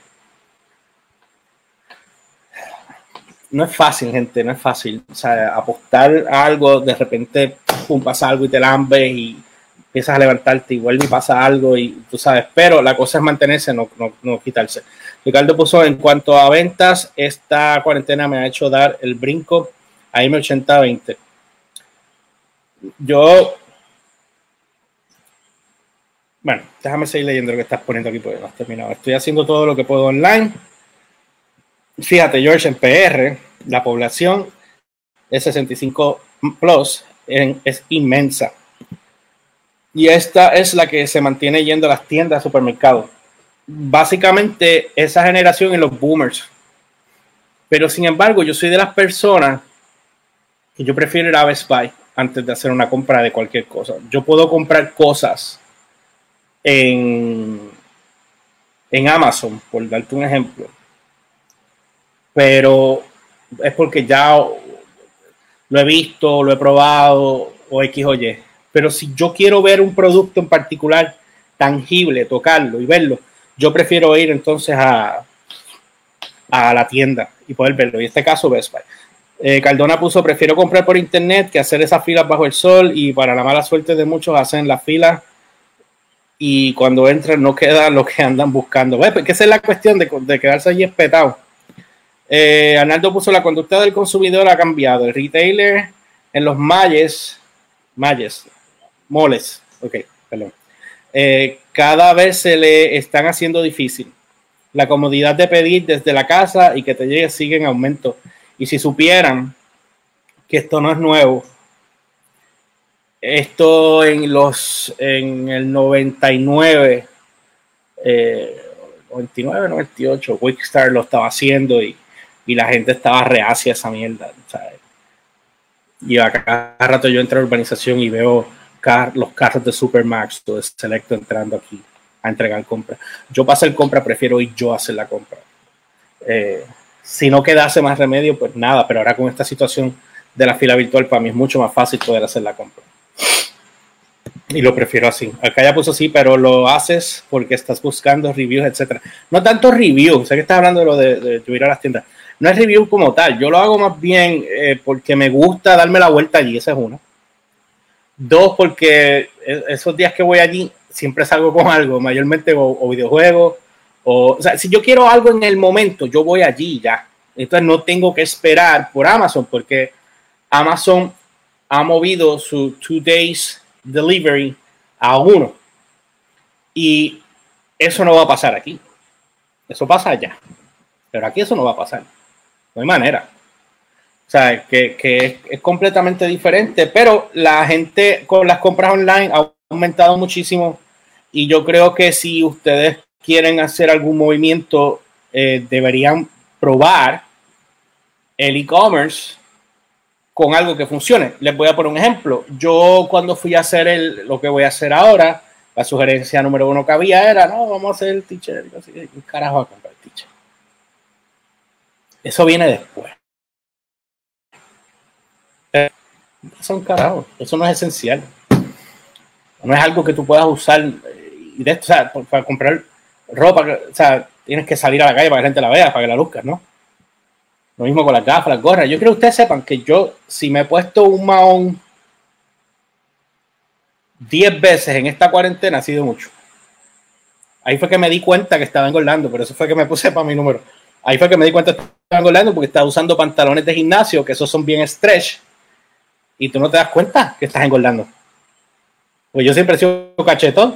No es fácil, gente, no es fácil. O sea, apostar a algo, de repente, pum, pasa algo y te lambes y empiezas a levantarte y vuelve y pasa algo y tú sabes, pero la cosa es mantenerse, no, no, no quitarse. Ricardo puso en cuanto a ventas, esta cuarentena me ha hecho dar el brinco a irme 80-20. Yo, bueno, déjame seguir leyendo lo que estás poniendo aquí porque no has terminado. Estoy haciendo todo lo que puedo online. Fíjate, George, en PR, la población es 65 plus, es inmensa. Y esta es la que se mantiene yendo a las tiendas, supermercados básicamente esa generación en los boomers. Pero sin embargo, yo soy de las personas que yo prefiero ir a Best Buy antes de hacer una compra de cualquier cosa. Yo puedo comprar cosas en, en Amazon, por darte un ejemplo. Pero es porque ya lo he visto, lo he probado o X o Y. Pero si yo quiero ver un producto en particular tangible, tocarlo y verlo, yo prefiero ir entonces a, a la tienda y poder verlo. Y en este caso, Best Buy. Eh, Cardona puso, prefiero comprar por internet que hacer esas filas bajo el sol y para la mala suerte de muchos hacen las filas y cuando entran no queda lo que andan buscando. ¿Ves? Porque esa es la cuestión de, de quedarse allí espetado. Eh, Arnaldo puso, la conducta del consumidor ha cambiado. El retailer en los malles, malles, moles, ok, perdón. Eh, cada vez se le están haciendo difícil. La comodidad de pedir desde la casa y que te llegue sigue en aumento. Y si supieran que esto no es nuevo, esto en los en el 99, 99, 98, Wickstar lo estaba haciendo y, y, la gente estaba reacia a esa mierda. Y a cada rato yo entro a la urbanización y veo los carros de Supermax o de Selecto entrando aquí a entregar compra. Yo para hacer compra prefiero ir yo a hacer la compra. Eh, si no quedase más remedio, pues nada, pero ahora con esta situación de la fila virtual, para mí es mucho más fácil poder hacer la compra. Y lo prefiero así. Acá ya puso así, pero lo haces porque estás buscando reviews, etcétera. No tanto reviews, sé que estás hablando de lo de, de, ir a las tiendas. No es review como tal, yo lo hago más bien eh, porque me gusta darme la vuelta allí, esa es una Dos, porque e-, esos días que voy allí siempre salgo con algo, mayormente o, videojuegos. O, o sea, si yo quiero algo en el momento, yo voy allí ya. Entonces no tengo que esperar por Amazon porque Amazon ha movido su two days delivery a uno. Y eso no va a pasar aquí. Eso pasa allá. Pero aquí eso no va a pasar. No hay manera. O sea, que, es, completamente diferente, pero la gente con las compras online ha aumentado muchísimo y yo creo que si ustedes quieren hacer algún movimiento, eh, deberían probar el e-commerce con algo que funcione. Les voy a poner un ejemplo. Yo cuando fui a hacer el, lo que voy a hacer ahora, la sugerencia número uno que había era, no, vamos a hacer el teacher. ¿Qué carajo a comprar el teacher? Eso viene después. Son carajo, eso no es esencial. No es algo que tú puedas usar eh, y de esto, o para comprar ropa, o sea, tienes que salir a la calle para que la gente la vea, para que la luzcas, ¿no? Lo mismo con las gafas, las gorras. Yo quiero que ustedes sepan que yo, si me he puesto un maón 10 veces en esta cuarentena, ha sido mucho. Ahí fue que me di cuenta que estaba engordando, pero eso fue que me puse para mi número. Ahí fue que me di cuenta que estaba engordando porque estaba usando pantalones de gimnasio, que esos son bien stretch y tú no te das cuenta que estás engordando. Pues yo siempre he sido cachetón.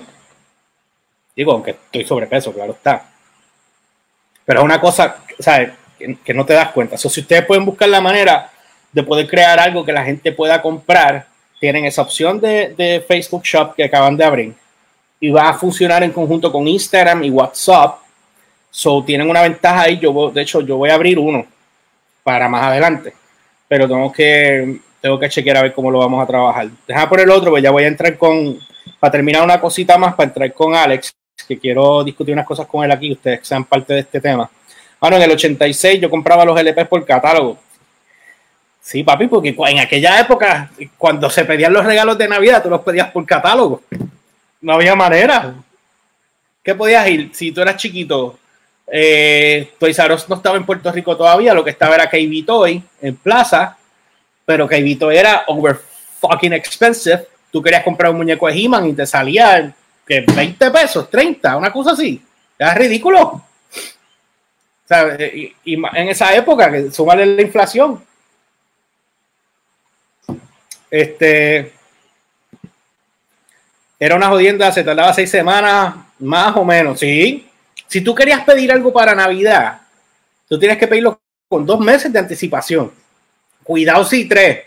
Digo, aunque estoy sobrepeso, claro está. Pero es una cosa, ¿sabes? Que, no te das cuenta. si ustedes pueden buscar la manera de poder crear algo que la gente pueda comprar, tienen esa opción de, Facebook Shop que acaban de abrir y va a funcionar en conjunto con Instagram y WhatsApp. So tienen una ventaja ahí. Yo, de hecho, yo voy a abrir uno para más adelante, pero tengo que tengo que chequear a ver cómo lo vamos a trabajar. Deja por el otro, pues ya voy a entrar con, para terminar una cosita más, para entrar con Alex, que quiero discutir unas cosas con él aquí, ustedes sean parte de este tema. Bueno, en el 86 yo compraba los LPs por catálogo. Sí, papi, porque en aquella época, cuando se pedían los regalos de Navidad, tú los pedías por catálogo. No había manera. ¿Qué podías ir? Si tú eras chiquito, eh, Toys R no estaba en Puerto Rico todavía, lo que estaba era KB Toy en Plaza, pero que Vito era over fucking expensive. Tú querías comprar un muñeco de He-Man y te salía que 20 pesos, 30, una cosa así. Era ridículo. Y, en esa época, que sumarle la inflación. Este. Era una jodienda, se tardaba seis semanas, más o menos, sí. Si tú querías pedir algo para Navidad, tú tienes que pedirlo con dos meses de anticipación. Cuidado si tres,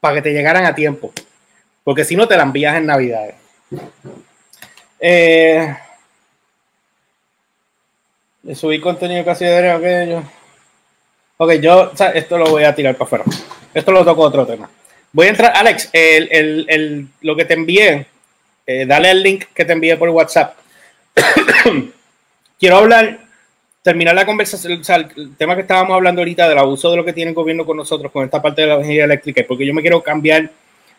para que te llegaran a tiempo. Porque si no, te la envías en Navidad. Eh, subí contenido casi de aquello. Ok, yo esto lo voy a tirar para afuera. Esto lo toco otro tema. Voy a entrar, Alex, lo que te envié, eh, dale el link que te envié por WhatsApp. *coughs* Quiero hablar, terminar la conversación, o sea, el tema que estábamos hablando ahorita del abuso de lo que tiene el gobierno con nosotros, con esta parte de la energía eléctrica, porque yo me quiero cambiar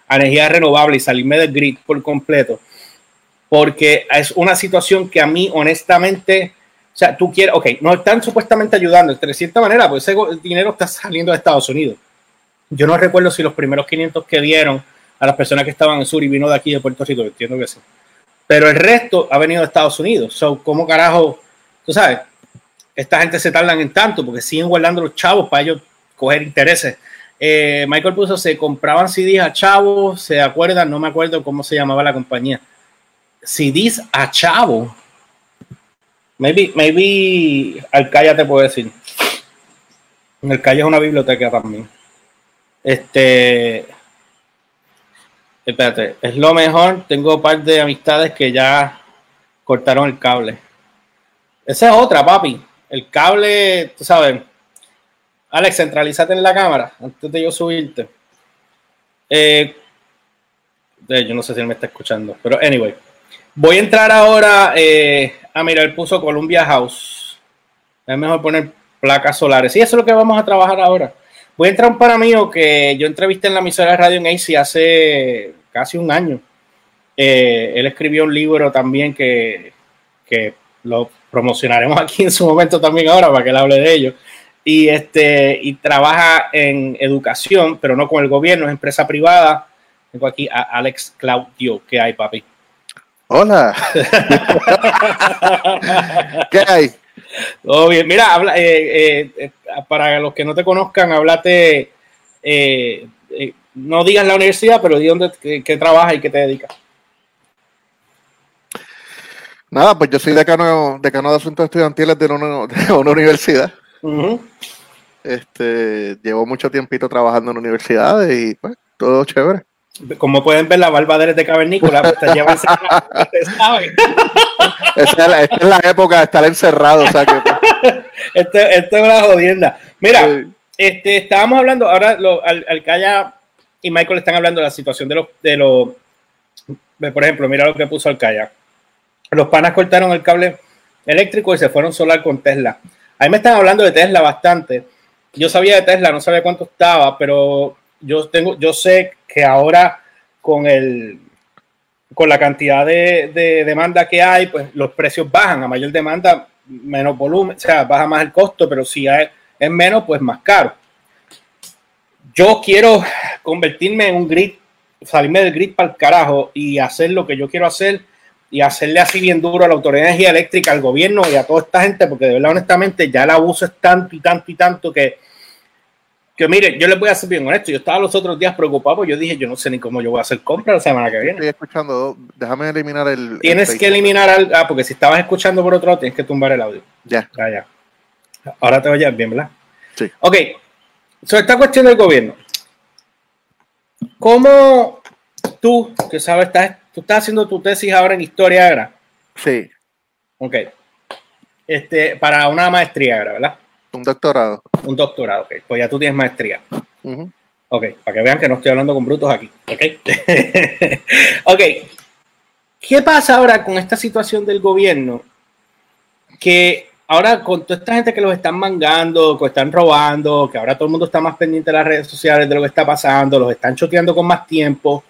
a energía renovable y salirme del grid por completo, porque es una situación que a mí, honestamente, o sea, tú quieres, ok, nos están supuestamente ayudando de cierta manera, pues ese dinero está saliendo de Estados Unidos. Yo no recuerdo si los primeros 500 que dieron a las personas que estaban en sur y vino de aquí de Puerto Rico, entiendo que sí. Pero el resto ha venido de Estados Unidos. So, ¿cómo carajo? Tú sabes, esta gente se tardan en tanto porque siguen guardando los chavos para ellos coger intereses. Eh, Michael puso, se compraban CDs a chavos, se acuerdan, no me acuerdo cómo se llamaba la compañía. CDs a chavos Maybe, maybe Alcaya te puedo decir. En Alcaya es una biblioteca también. Este. Espérate, es lo mejor. Tengo un par de amistades que ya cortaron el cable. Esa es otra, papi. El cable, tú sabes. Alex, centralízate en la cámara antes de yo subirte. Eh, yo no sé si él me está escuchando, pero anyway. Voy a entrar ahora eh, a mirar, puso Columbia House. Es mejor poner placas solares. Y eso es lo que vamos a trabajar ahora. Voy a entrar un para mío que yo entrevisté en la emisora de radio en AC hace casi un año. Eh, él escribió un libro también que, que lo promocionaremos *laughs* aquí en su momento también ahora para que él hable de ello. Y, este, y trabaja en educación, pero no con el gobierno, es empresa privada. Tengo aquí a Alex Claudio, que hay, papi. Hola. *laughs* ¿Qué hay? Todo bien. Mira, habla, eh, eh, eh, para los que no te conozcan, háblate, no digas la universidad, pero di dónde qué, trabajas y qué te dedicas. Nada, pues yo soy decano, decano de asuntos estudiantiles de una, *laughs* de una universidad. Este, llevo mucho tiempito trabajando en universidades y pues todo chévere como pueden ver, la barba de cavernícola, pues te lleva *laughs* ¿saben? Esta es, la, época de estar encerrado, o sea que... *laughs* esto, esto, es una jodienda. Mira, este, estábamos hablando, ahora lo, al, Alcaya y Michael están hablando de la situación de los, de los, por ejemplo, mira lo que puso Alcaya. Los panas cortaron el cable eléctrico y se fueron solar con Tesla. Ahí me están hablando de Tesla bastante. Yo sabía de Tesla, no sabía cuánto estaba, pero yo tengo, yo sé que ahora con el con la cantidad de, demanda que hay, pues los precios bajan. A mayor demanda, menos volumen, o sea, baja más el costo, pero si es, es menos, pues más caro. Yo quiero convertirme en un grid, salirme del grid para el carajo y hacer lo que yo quiero hacer y hacerle así bien duro a la Autoridad de Energía Eléctrica, al gobierno y a toda esta gente, porque de verdad, honestamente, ya el abuso es tanto y tanto y tanto que que mire, yo les voy a ser bien honesto, yo estaba los otros días preocupado, yo dije, yo no sé ni cómo yo voy a hacer compra la semana que viene. Estoy escuchando, déjame eliminar el... Tienes que eliminar, al, ah, porque si estabas escuchando por otro lado, tienes que tumbar el audio. Ya. Ah, ya. Ahora te oyes bien, ¿verdad? Sí. Ok, sobre esta cuestión del gobierno. ¿Cómo tú, que sabes, estás, tú estás haciendo tu tesis ahora en historia agra? Sí. Ok. Este, para una maestría ¿verdad? Un doctorado. Un doctorado, ok. Pues ya tú tienes maestría. Ok, para que vean que no estoy hablando con brutos aquí. Ok. *laughs* ok. ¿Qué pasa ahora con esta situación del gobierno? Que ahora con toda esta gente que los están mangando, que están robando, que ahora todo el mundo está más pendiente de las redes sociales de lo que está pasando, los están choteando con más tiempo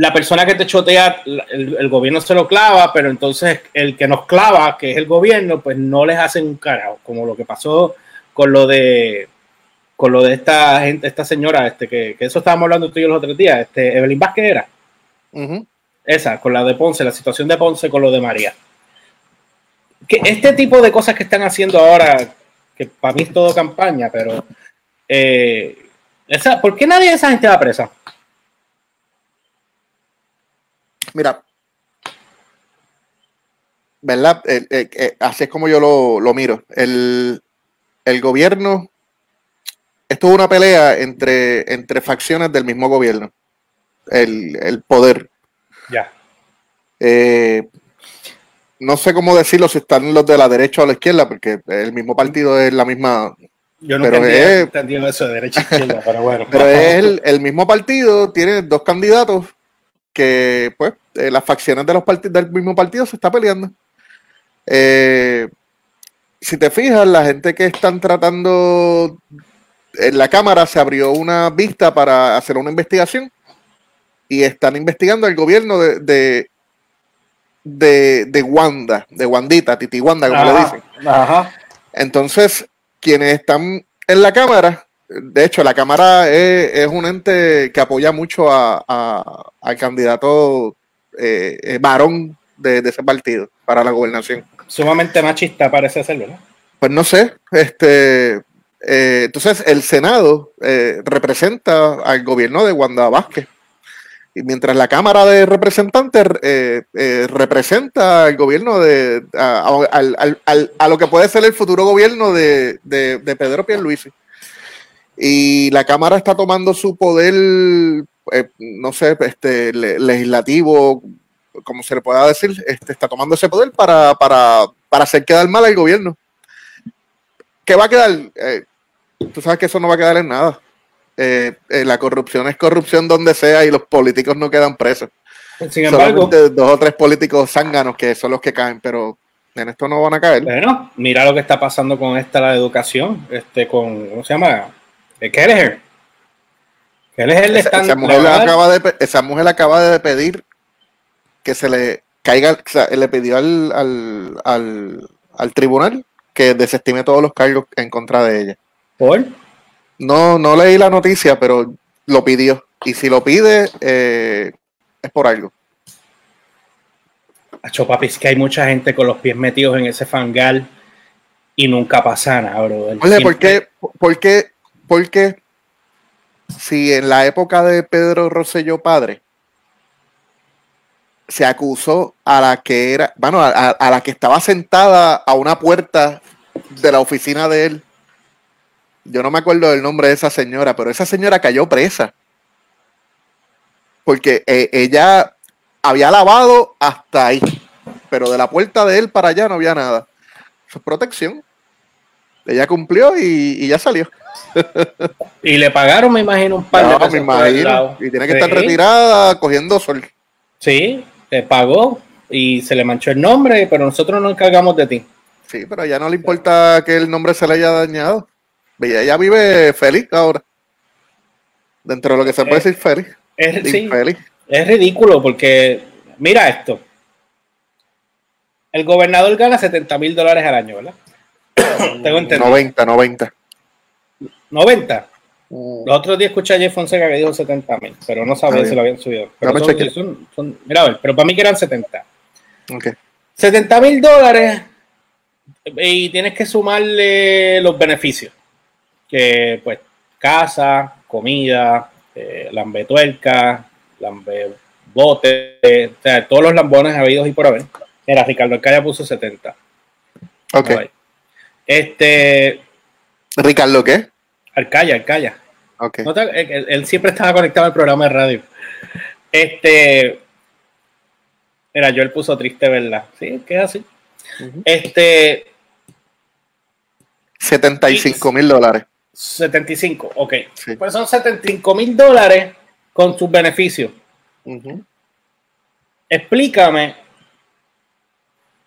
la persona que te chotea, el, gobierno se lo clava, pero entonces el que nos clava, que es el gobierno, pues no les hacen un carajo, como lo que pasó con lo de con lo de esta gente, esta señora, este, que, eso estábamos hablando tú y yo los otros días, este, Evelyn Vázquez era. Esa, con la de Ponce, la situación de Ponce con lo de María. que este tipo de cosas que están haciendo ahora, que para mí es todo campaña, pero eh, esa, ¿por qué nadie de esa gente va presa? Mira, ¿verdad? así es como yo lo, miro. El, gobierno, esto es una pelea entre, entre facciones del mismo gobierno, el, poder. Ya. Eh, no sé cómo decirlo si están los de la derecha o la izquierda, porque el mismo partido es la misma. Yo no pero es, eso de derecha izquierda, *laughs* pero bueno. Pero es el, el, mismo partido, tiene dos candidatos que, pues, eh, las facciones de los partidos del mismo partido se está peleando. Eh, si te fijas, la gente que están tratando en la Cámara se abrió una vista para hacer una investigación y están investigando al gobierno de, de, de, Wanda, de Wandita, Titi Wanda, como le dicen. Entonces, quienes están en la Cámara, de hecho, la Cámara es, un ente que apoya mucho a, al candidato eh, eh, varón de, ese partido para la gobernación. Sumamente machista parece serlo, ¿no? Pues no sé, este, eh, entonces el Senado representa al gobierno de Wanda Vázquez. Y mientras la Cámara de Representantes representa al gobierno de. A, lo que puede ser el futuro gobierno de, de, de Pedro Pierluisi y la Cámara está tomando su poder, eh, no sé, este, legislativo, como se le pueda decir, este, está tomando ese poder para, para, para hacer quedar mal al gobierno. ¿Qué va a quedar? Eh, tú sabes que eso no va a quedar en nada. Eh, la corrupción es corrupción donde sea y los políticos no quedan presos. Sin embargo, dos o tres políticos zánganos que son los que caen, pero en esto no van a caer. Bueno, mira lo que está pasando con esta la educación, este con ¿cómo se llama? ¿De Kelleher. Kelleher le están esa, mujer acaba de, esa mujer acaba de pedir que se le caiga, o sea, le pidió al, al, al, al, tribunal que desestime todos los cargos en contra de ella. ¿Por? No, no leí la noticia, pero lo pidió. Y si lo pide, eh, es por algo. Acho, papi, es que hay mucha gente con los pies metidos en ese fangal y nunca pasa nada, bro. Oye, ¿por qué, por qué porque si en la época de Pedro Rosselló padre se acusó a la que era, bueno, a, la que estaba sentada a una puerta de la oficina de él. Yo no me acuerdo del nombre de esa señora, pero esa señora cayó presa. Porque eh, ella había lavado hasta ahí, pero de la puerta de él para allá no había nada. Eso es protección. Ella cumplió y ya salió *laughs* y le pagaron, me imagino, un par de pesos. Me imagino. Y tiene que estar retirada cogiendo sol. Sí, le pagó y se le manchó el nombre, pero nosotros nos encargamos de ti. Sí, pero ya no le importa que el nombre se le haya dañado. Ella vive feliz ahora. Dentro de lo que se puede eh, decir feliz. Es, es ridículo porque, mira esto. El gobernador gana 70 mil dólares al año, ¿verdad? *clears throat* Tengo entendido. 90, 90. 90. Uh. Los otros días escuché a Jeff Fonseca que dijo 70 mil, pero no sabía si lo habían subido. Pero mira, a ver, pero para mí que eran 70. Okay. 70 mil dólares y tienes que sumarle los beneficios. Que pues casa, comida, eh, lambetuerca, lambebote, o sea, todos los lambones habidos y por haber. Era Ricardo Alcaya puso 70. Ok. Este. ¿Ricardo qué? Arcaya, Arcaya. Okay. Él, siempre estaba conectado al programa de radio. Este. Mira, yo él puso triste, ¿verdad? Sí, que así. Este. 75 mil dólares. 75, ok. Pues son 75 mil dólares con sus beneficios. Explícame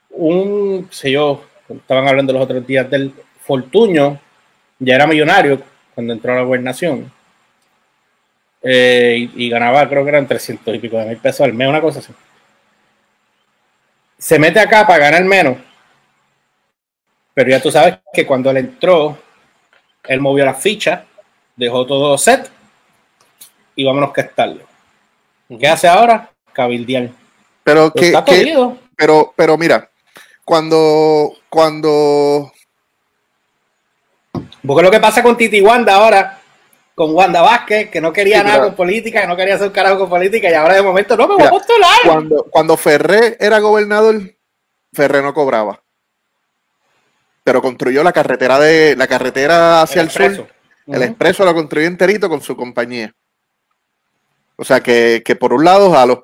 un, sé yo, estaban hablando los otros días del Fortuño, ya era millonario, cuando entró a la gobernación. Eh, y, ganaba, creo que eran 300 y pico de mil pesos al mes, una cosa así. Se mete acá para ganar menos. Pero ya tú sabes que cuando él entró, él movió la ficha, dejó todo set y vámonos que estarlo. ¿Qué hace ahora? Cabildear. Pero que, pero, pero mira, cuando, cuando. Porque lo que pasa con Titi Wanda ahora, con Wanda Vázquez, que no quería Sí, nada con política, que no quería hacer un carajo con política, y ahora de momento no me voy Mira, a postular. Cuando, cuando Ferré era gobernador, Ferré no cobraba. Pero construyó la carretera de la carretera hacia el, expreso. sur. El expreso lo construyó enterito con su compañía. O sea que, que por un lado.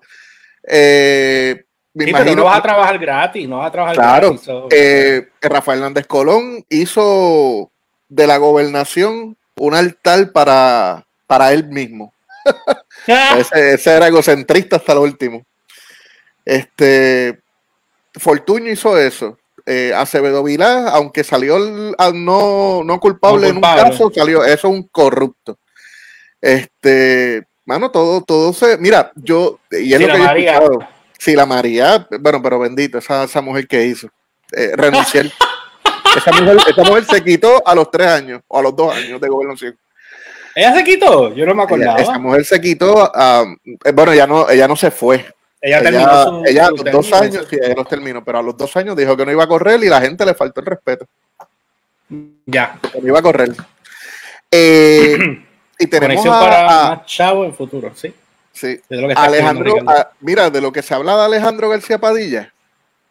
Eh, me Sí, pero imagino no vas a trabajar gratis, no vas a trabajar Claro, gratis. so- eh, Rafael Hernández Colón hizo de la gobernación un altar para, para él mismo. *laughs* Ese, ese era egocentrista hasta lo último. Este Fortuño hizo eso. Eh, Acevedo Vilá, aunque salió ah, no, no culpable No en un caso, salió, eso es un corrupto. Este, mano, todo, todo se. Mira, yo, y es lo que yo he María. escuchado. Sí, la María, bueno, pero bendito, esa, esa mujer que hizo. Eh, renunciar. *laughs* esa, mujer, esa mujer se quitó a los tres años o a los dos años de gobernación. Ella se quitó, yo no me Ella- acordaba. esa mujer se quitó, ah, eh, bueno, ya no, ella no se fue. Ella Ella, terminó su, ella a los dos años, sí, ella los terminó, pero a los dos años dijo que no iba a correr y la gente le faltó el respeto, Ya. que no iba a correr. Eh, y tenemos Conexión a, para a- más chavo en futuro, sí. sí, De lo que está Alejandro, escribiendo Ricardo. a- mira, de lo que se habla de Alejandro García Padilla,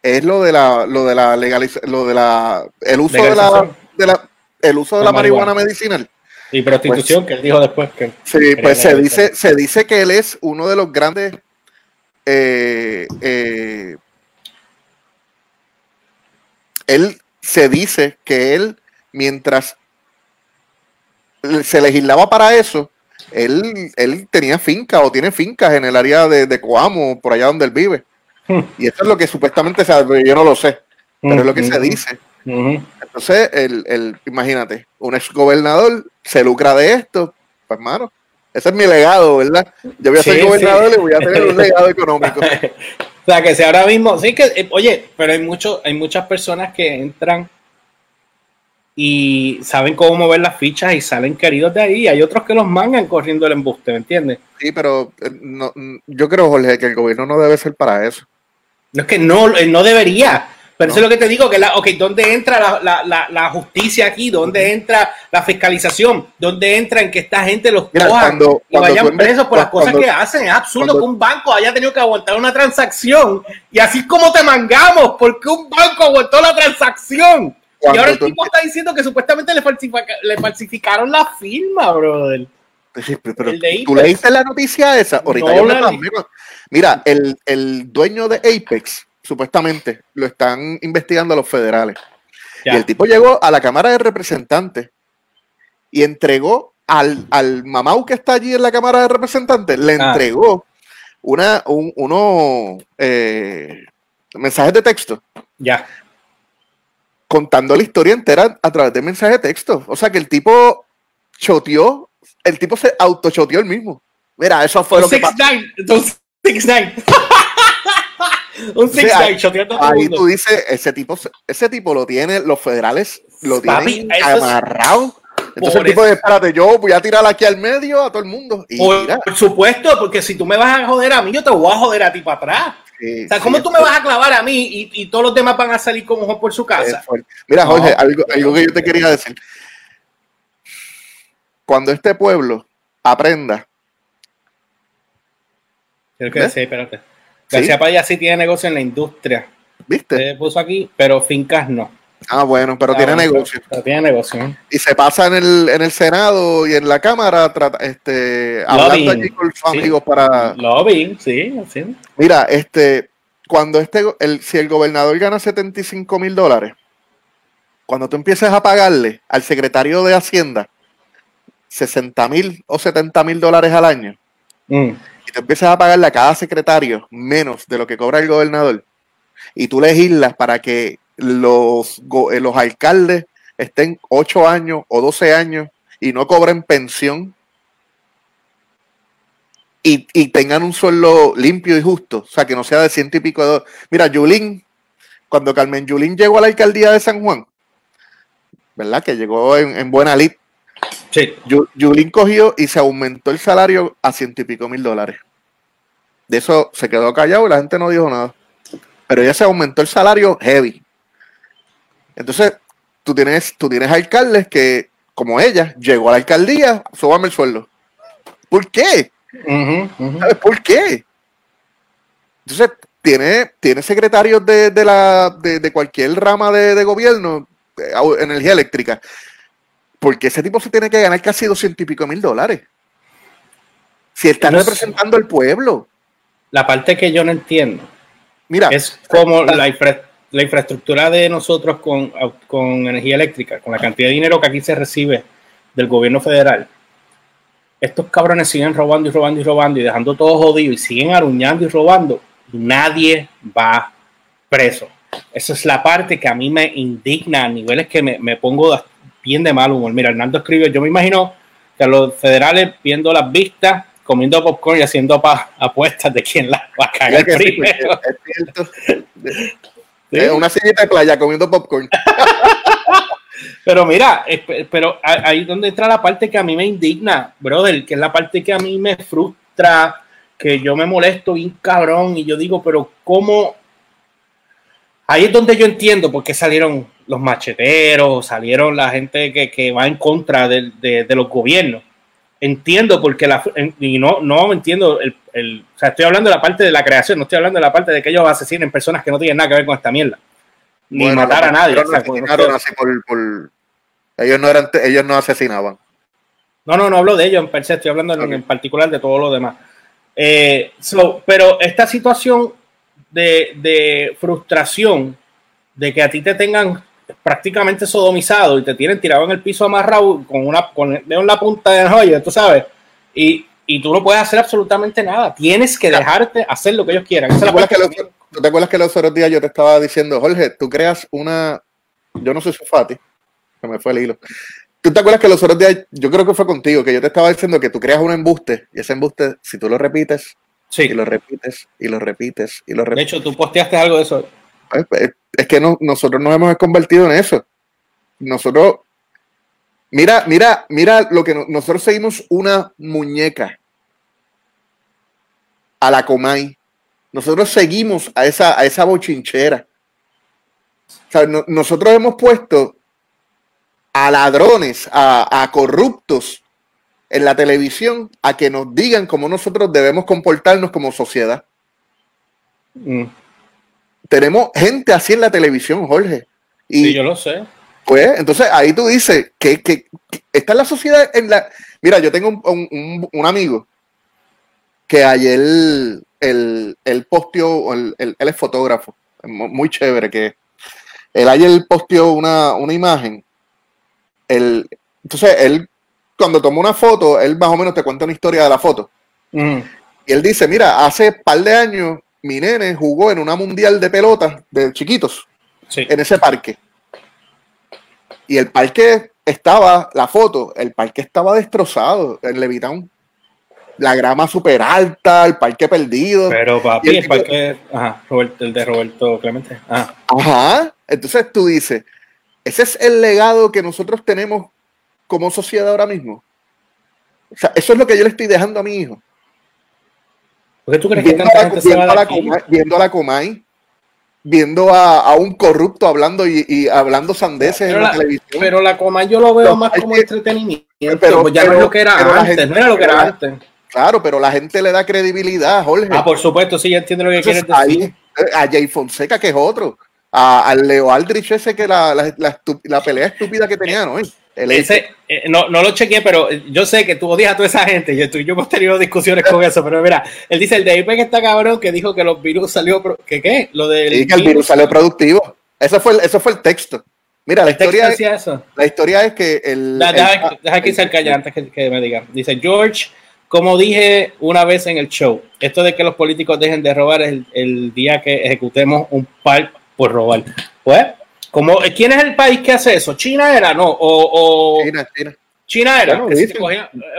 es lo de la, lo de la legalización, lo de la, el uso de la, Legalización. de la, el uso de La la marihuana marihuana. medicinal. Y prostitución, que él dijo después que. Sí, pues se dice, se dice que él es uno de los grandes eh, eh, él se dice que él, mientras se legislaba para eso, él, él tenía finca o tiene fincas en el área de, de Coamo, por allá donde él vive. Y eso es lo que supuestamente se yo no lo sé, pero es lo que se dice. Entonces, el, el, imagínate, un exgobernador se lucra de esto, pues hermano, ese es mi legado, ¿verdad? Yo voy a Sí, ser gobernador sí. y voy a tener un legado económico. *laughs* O sea, que si ahora mismo, sí que, eh, oye, pero hay mucho, hay muchas personas que entran y saben cómo mover las fichas y salen queridos de ahí. Hay otros que los mangan corriendo el embuste, ¿me entiendes? Sí, pero eh, no, yo creo, Jorge, que el gobierno no debe ser para eso. No es que no, eh, no debería. Pero No. eso es lo que te digo, que la, ok, ¿dónde entra la, la, la, la justicia aquí? ¿Dónde entra la fiscalización? ¿Dónde entra en que esta gente los Mira, cojan cuando- y cuando vayan presos por las cosas cuando- que hacen? Es absurdo que un banco haya tenido que aguantar una transacción y así como te mangamos, porque un banco aguantó la transacción. Y ahora el tipo está diciendo que supuestamente le, falsifica- le falsificaron la firma, brother. Pero- pero ¿Tú leíste la noticia esa? Ahorita No yo me Mira, el, el dueño de Apex, supuestamente, lo están investigando los federales. Ya. Y el tipo llegó a la Cámara de Representantes y entregó al, al mamau que está allí en la Cámara de Representantes, le Ah. entregó una, un, unos eh, mensajes de texto Ya. contando la historia entera a través de mensajes de texto. O sea que el tipo choteó, el tipo se autochoteó el mismo. Mira, eso fue lo que 6 pasó. 9 un 6 9 *laughs* Un 6 ahí- 9 choteando a todo el Ahí mundo. tú dices, ese tipo, ese tipo lo tiene, los federales lo Papi, tienen amarrado. Entonces el tipo de, espérate, yo voy a tirar aquí al medio a todo el mundo. Y Por, mira, por supuesto, porque si tú me vas a joder a mí, yo te voy a joder a ti para atrás. sí, O sea, ¿cómo sí, tú me vas a clavar a mí y, y todos los demás van a salir como Juan por su casa? Mira, No, Jorge, algo, algo que yo te quería decir. Cuando este pueblo aprenda Tienes que ¿Ves? decir, espérate. Sí. García Padilla sí tiene negocio en la industria. ¿Viste? Se puso aquí, pero fincas no. Ah, bueno, pero Ah, tiene bueno, negocio. pero tiene negocio. ¿eh? Y se pasa en el, en el Senado y en la Cámara trata- este, hablando allí con sus Sí. amigos para... Lobbying, sí, sí. Mira, este, cuando este, el, si el gobernador gana 75 mil dólares, cuando tú empieces a pagarle al secretario de Hacienda 60 mil o 70 mil dólares al año, Mm. Y tú empiezas a pagarle a cada secretario menos de lo que cobra el gobernador, y tú legislas para que los, eh, los alcaldes estén 8 años o 12 años y no cobren pensión y, y tengan un sueldo limpio y justo, o sea, que no sea de ciento y pico de dólares. Mira, Yulín, cuando Carmen Yulín llegó a la alcaldía de San Juan, ¿verdad? Que llegó en, en buena lid, Sí. Yu- Yulín cogió y se aumentó el salario a ciento y pico mil dólares. De eso se quedó callado y la gente no dijo nada. Pero ella se aumentó el salario heavy. Entonces, tú tienes, tú tienes alcaldes que, como ella, llegó a la alcaldía, súbame el sueldo. ¿Por qué? ¿Sabes por qué? Entonces, tiene, tiene secretarios de, la, de, cualquier rama de, gobierno, eh, energía eléctrica, porque ese tipo se tiene que ganar casi doscientos y pico mil dólares. Si está representando al pueblo. La parte que yo no entiendo. Mira. Es como la, infraestructura de nosotros con, con energía eléctrica, con la cantidad de dinero que aquí se recibe del gobierno federal estos cabrones siguen robando y robando y robando y dejando todo jodido y siguen aruñando y robando, nadie va preso. Esa es la parte que a mí me indigna a niveles que me, pongo bien de mal humor. Mira, Hernando escribió, yo me imagino que los federales viendo las vistas, comiendo popcorn y haciendo apuestas de quién las va a cagar primero. *laughs* es Una sillita de playa comiendo popcorn. *laughs* Pero mira, pero ahí donde entra la parte que a mí me indigna, brother, que es la parte que a mí me frustra, que yo me molesto bien cabrón y yo digo, pero ¿cómo? Ahí es donde yo entiendo por qué salieron los macheteros, salieron la gente que, va en contra de, los gobiernos. Entiendo porque la, y no, no entiendo el, el, o sea, estoy hablando de la parte de la creación, no estoy hablando de la parte de que ellos asesinen personas que no tienen nada que ver con esta mierda ni matar a nadie. ellos, no eran, ellos no asesinaban. No, no, no hablo de ellos en per se, estoy hablando en, particular de todo lo demás. Eh, pero esta situación de, frustración de que a ti te tengan prácticamente sodomizado y te tienen tirado en el piso amarrado con una con la punta de joya, tú sabes, y, y, tú no puedes hacer absolutamente nada. Tienes que dejarte hacer lo que ellos quieran. Esa es la que ¿Tú te acuerdas que los otros días yo te estaba diciendo, Jorge, tú creas una. Yo no soy Sufati, se me fue el hilo. ¿Tú te acuerdas que los otros días, yo creo que fue contigo, que yo te estaba diciendo que tú creas un embuste y ese embuste, si tú lo repites, sí. y lo repites, y lo repites, y lo repites. De hecho, tú posteaste algo de eso. Es, pues, es que no, nosotros nos hemos convertido en eso. Nosotros, mira, mira, mira lo que nosotros seguimos una muñeca a la Comay nosotros seguimos a esa, a esa bochinchera. nosotros hemos puesto a ladrones, a, corruptos en la televisión a que nos digan cómo nosotros debemos comportarnos como sociedad. Mm. Tenemos gente así en la televisión, Jorge. Y, sí, yo lo sé. Pues, entonces ahí tú dices que, que, está la sociedad en la. Mira, yo tengo un, un amigo que ayer el, el posteó, el, él es fotógrafo, muy chévere que él ayer posteó una, una imagen. El, entonces, él, cuando tomó una foto, él más o menos te cuenta una historia de la foto. Y él dice, mira, hace par de años mi nene jugó en una mundial de pelotas de chiquitos en ese parque. Y el parque estaba, la foto, el parque estaba destrozado en Levitown la grama súper alta, el parque perdido. Pero papi, el, parque, ajá, el de Roberto Clemente. Ajá. ajá. Entonces tú dices, ese es el legado que nosotros tenemos como sociedad ahora mismo. O sea, eso es lo que yo le estoy dejando a mi hijo. ¿Por qué tú crees viendo que a la, viendo, a la Comay, viendo a la Comay, viendo a, un corrupto hablando y, hablando sandeces en la, televisión. Pero la Comay yo lo veo más como entretenimiento. Pero, pues ya no es lo que era antes, no era lo que era antes. Claro, pero la gente le da credibilidad, Jorge. Ah, por supuesto, sí, entiendo lo que quieres decir. Eh, a Jay Fonseca, que es otro. A, Leo Aldrich, ese que la, la, pelea estúpida que tenía, ¿no? Ese, eh, no, no lo chequeé, pero yo sé que tú odias a toda esa gente. Yo, tú, yo hemos tenido discusiones con eso, pero mira, él dice el de que está cabrón que dijo que los virus salió. ¿Qué qué? Lo del. Sí, que el virus salió productivo. Eso fue, eso fue el texto. Mira, la historia, es, eso? la historia es que el. deja, que se calle antes que, que me diga. Dice George como dije una vez en el show, esto de que los políticos dejen de robar es el, día que ejecutemos un par por robar. Pues, como, ¿quién es el país que hace eso? ¿China era? No, o... China, China. China era.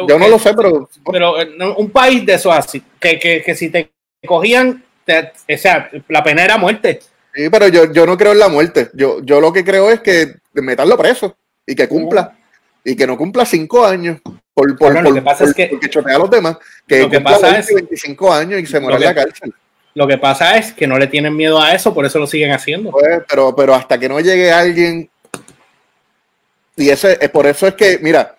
Yo no lo sé, pero... Pero eh, un país de eso así, que, que, que si te cogían, o sea, la pena era muerte. Sí, pero yo, yo no creo en la muerte. Yo, yo lo que creo es que meterlo preso y que cumpla. Y que no cumpla cinco años por, por, lo que pasa es que, porque chotea a los demás, que, lo que pasa es, 25 años y se muere en la cárcel. Lo que pasa es que no le tienen miedo a eso, por eso lo siguen haciendo. Pues, pero, pero hasta que no llegue alguien. Y ese, es por eso es que, mira,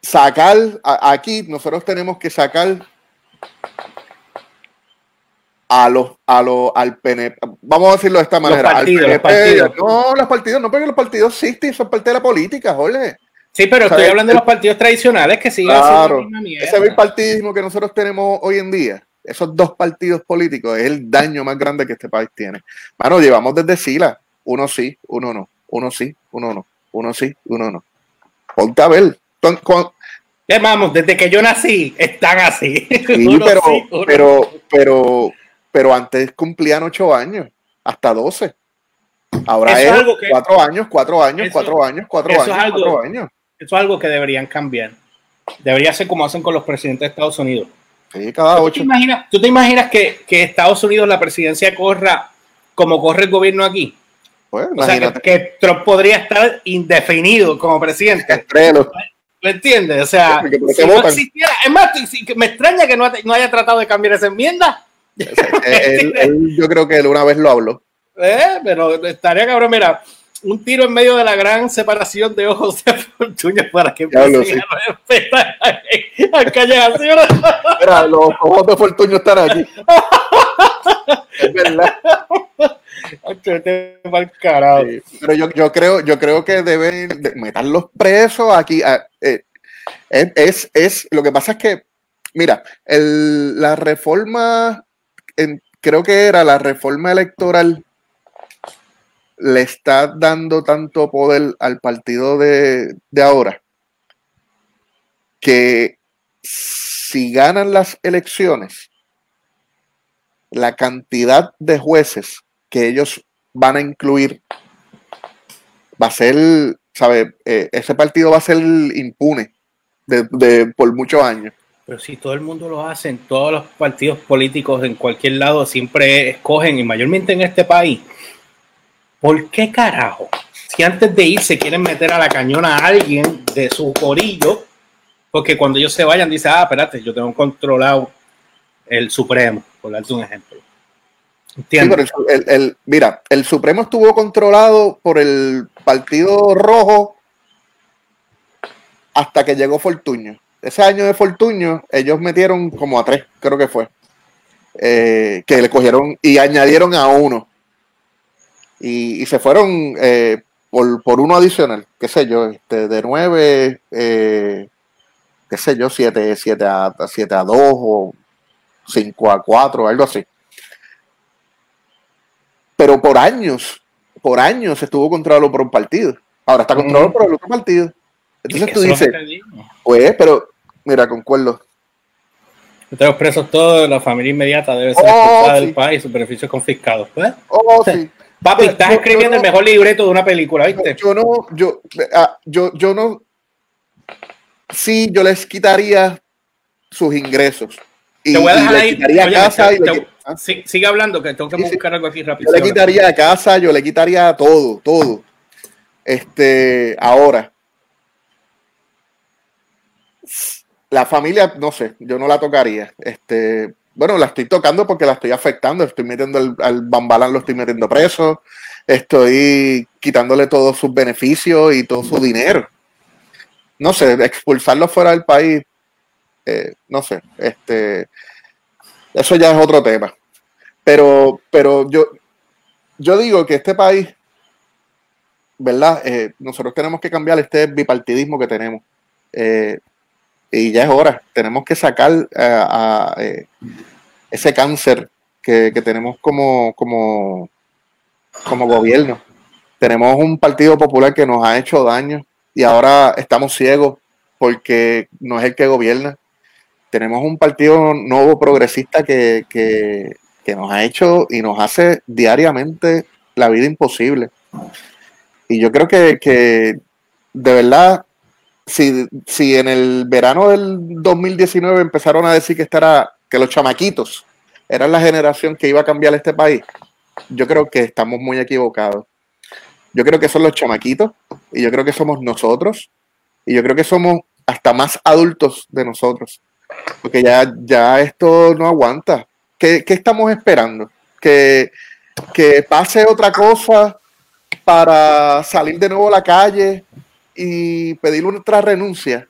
sacar aquí, nosotros tenemos que sacar a los, a los, al PNP, vamos a decirlo de esta manera, partidos, los partidos. no, los partidos, no, porque los partidos existen, son parte de la política, Jorge. Sí, pero estoy hablando de los partidos tradicionales que siguen claro, haciendo la Ese bipartidismo que nosotros tenemos hoy en día, esos dos partidos políticos, es el daño más grande que este país tiene. Mano, llevamos desde Sila, uno sí, uno no, uno sí, uno no, uno sí, uno no. Ponte a ver. vamos, desde que yo nací, están así. Sí, *laughs* pero, pero, pero, pero antes cumplían ocho años, hasta doce. Ahora es, cuatro años, cuatro años, cuatro años, cuatro años, cuatro años. Eso es algo que deberían cambiar. Debería ser como hacen con los presidentes de Estados Unidos. Sí, cada ocho. ¿Tú te imaginas, ¿tú te imaginas que, que, Estados Unidos la presidencia corra como corre el gobierno aquí? Pues, o sea, que, Trump podría estar indefinido como presidente. ¿Me entiendes? O sea, si no existiera, es más, me extraña que no, no, haya tratado de cambiar esa enmienda. *laughs* yo creo que él una vez lo habló. Eh, pero estaría cabrón, mira, un tiro en medio de la gran separación de ojos de Fortuño para que Diablo, sí. al callejación. Mira, los ojos de Fortuño están aquí. es verdad. Este. Sí, pero yo, yo, creo, yo creo que deben de meterlos presos aquí. Eh, es, es, lo que pasa es que, mira, el, la reforma, en, creo que era la reforma electoral le está dando tanto poder al partido de, ahora que si ganan las elecciones, la cantidad de jueces que ellos van a incluir va a ser, ¿sabe? Eh, ese partido va a ser impune de, por muchos años. Pero si todo el mundo lo hace, en todos los partidos políticos, en cualquier lado, siempre escogen, y mayormente en este país, ¿Por qué carajo? Si antes de ir se quieren meter a la cañona a alguien de su corillo, porque cuando ellos se vayan, dice, ah, espérate, yo tengo controlado el Supremo, por darte un ejemplo. ¿Entiendes? el, mira, el Supremo estuvo controlado por el Partido Rojo hasta que llegó Fortuño. Ese año de Fortuño, ellos metieron como a tres, creo que fue. Eh, que le cogieron y añadieron a uno y, se fueron eh, por, uno adicional, qué sé yo, este, de 9, eh, qué sé yo, 7, 7, a, 7 a 2 o 5 a 4, algo así. Pero por años, por años estuvo controlado por un partido. Ahora está controlado por el otro partido. Entonces tú dices, pues, pero, mira, concuerdo. Los presos todos, la familia inmediata debe ser oh, del país, sus beneficios confiscados. Pues. Oh, sí. *laughs* Papi, estás escribiendo el mejor libreto de una película, ¿viste? Yo no, yo, ah, yo, yo no. Sí, yo les quitaría sus ingresos. Y, te voy a dejar ahí. Quitaría casa y ¿ah? sigue hablando, que tengo que buscar algo aquí rápido. Yo le quitaría casa, yo le quitaría todo, todo. Este, ahora. La familia, no sé, yo no la tocaría. Este, bueno, la estoy tocando porque la estoy afectando, estoy metiendo al, al Bambalán, lo estoy metiendo preso, estoy quitándole todos sus beneficios y todo su dinero. No sé, expulsarlo fuera del país, eh, no sé, este, eso ya es otro tema. Pero, pero yo, yo digo que este país, ¿verdad? Eh, nosotros tenemos que cambiar este bipartidismo que tenemos. Eh, y ya es hora. Tenemos que sacar eh, a, eh, ese cáncer que, tenemos como, como, como gobierno. Tenemos un partido popular que nos ha hecho daño y ahora estamos ciegos porque no es el que gobierna. Tenemos un partido nuevo progresista que, que, nos ha hecho y nos hace diariamente la vida imposible. Y yo creo que, que de verdad si, si en el verano del 2019 empezaron a decir que, esta que los chamaquitos eran la generación que iba a cambiar este país, yo creo que estamos muy equivocados. Yo creo que son los chamaquitos y yo creo que somos nosotros y yo creo que somos hasta más adultos de nosotros. Porque ya, ya esto no aguanta. ¿Qué, estamos esperando? ¿Que, ¿Que pase otra cosa para salir de nuevo a la calle y pedir otra renuncia?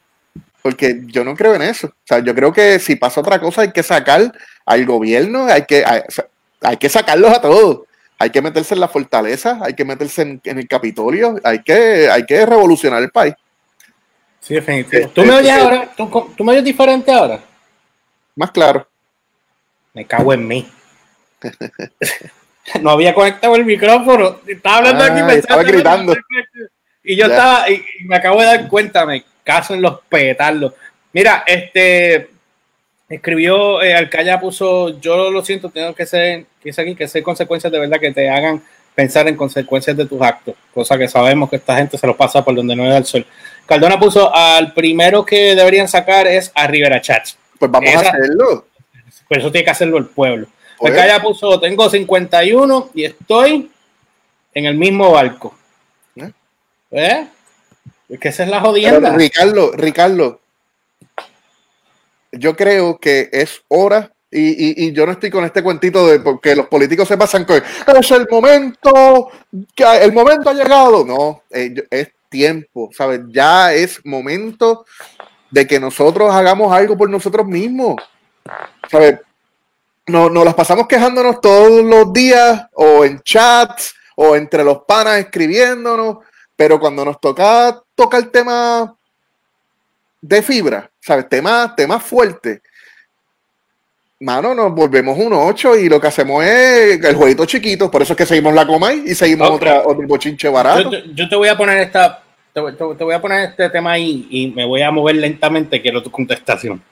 Porque yo no creo en eso. O sea, yo creo que si pasa otra cosa hay que sacar al gobierno, hay que, hay, que sacarlos a todos. Hay que meterse en la fortaleza, hay que meterse en, el Capitolio, hay que, hay que revolucionar el país. Sí, definitivamente. ¿Tú me oyes ahora? ¿Tú, me oyes diferente ahora? Más claro. Me cago en mí. *laughs* no había conectado el micrófono. Estaba hablando aquí, me estaba gritando. Y yo estaba, y, me acabo de dar cuenta, me caso en los petardos. Mira, este escribió, eh, Alcaya puso, yo lo siento, tengo que ser, que ser, que ser consecuencias de verdad que te hagan pensar en consecuencias de tus actos, cosa que sabemos que esta gente se lo pasa por donde no es el sol. Cardona puso, al primero que deberían sacar es a Rivera Chats. Pues vamos a hacerlo. Pues eso tiene que hacerlo el pueblo. Pues, Alcaya puso, tengo 51 y estoy en el mismo barco. ¿Eh? Es es la jodienda. Ricardo, Ricardo, yo creo que es hora, y, yo no estoy con este cuentito de porque los políticos se pasan con es el momento, que el momento ha llegado. No, eh, es tiempo, ¿sabes? Ya es momento de que nosotros hagamos algo por nosotros mismos. ¿Sabes? Nos, nos las pasamos quejándonos todos los días o en chats o entre los panas escribiéndonos pero cuando nos toca tocar el tema de fibra, ¿sabes? Tema, tema fuerte. Mano, nos volvemos un 8 y lo que hacemos es el jueguito chiquito. Por eso es que seguimos la Comay y seguimos otra, otro bochinche barato. Yo, te voy a poner esta, te, voy a poner este tema ahí y me voy a mover lentamente, quiero tu contestación.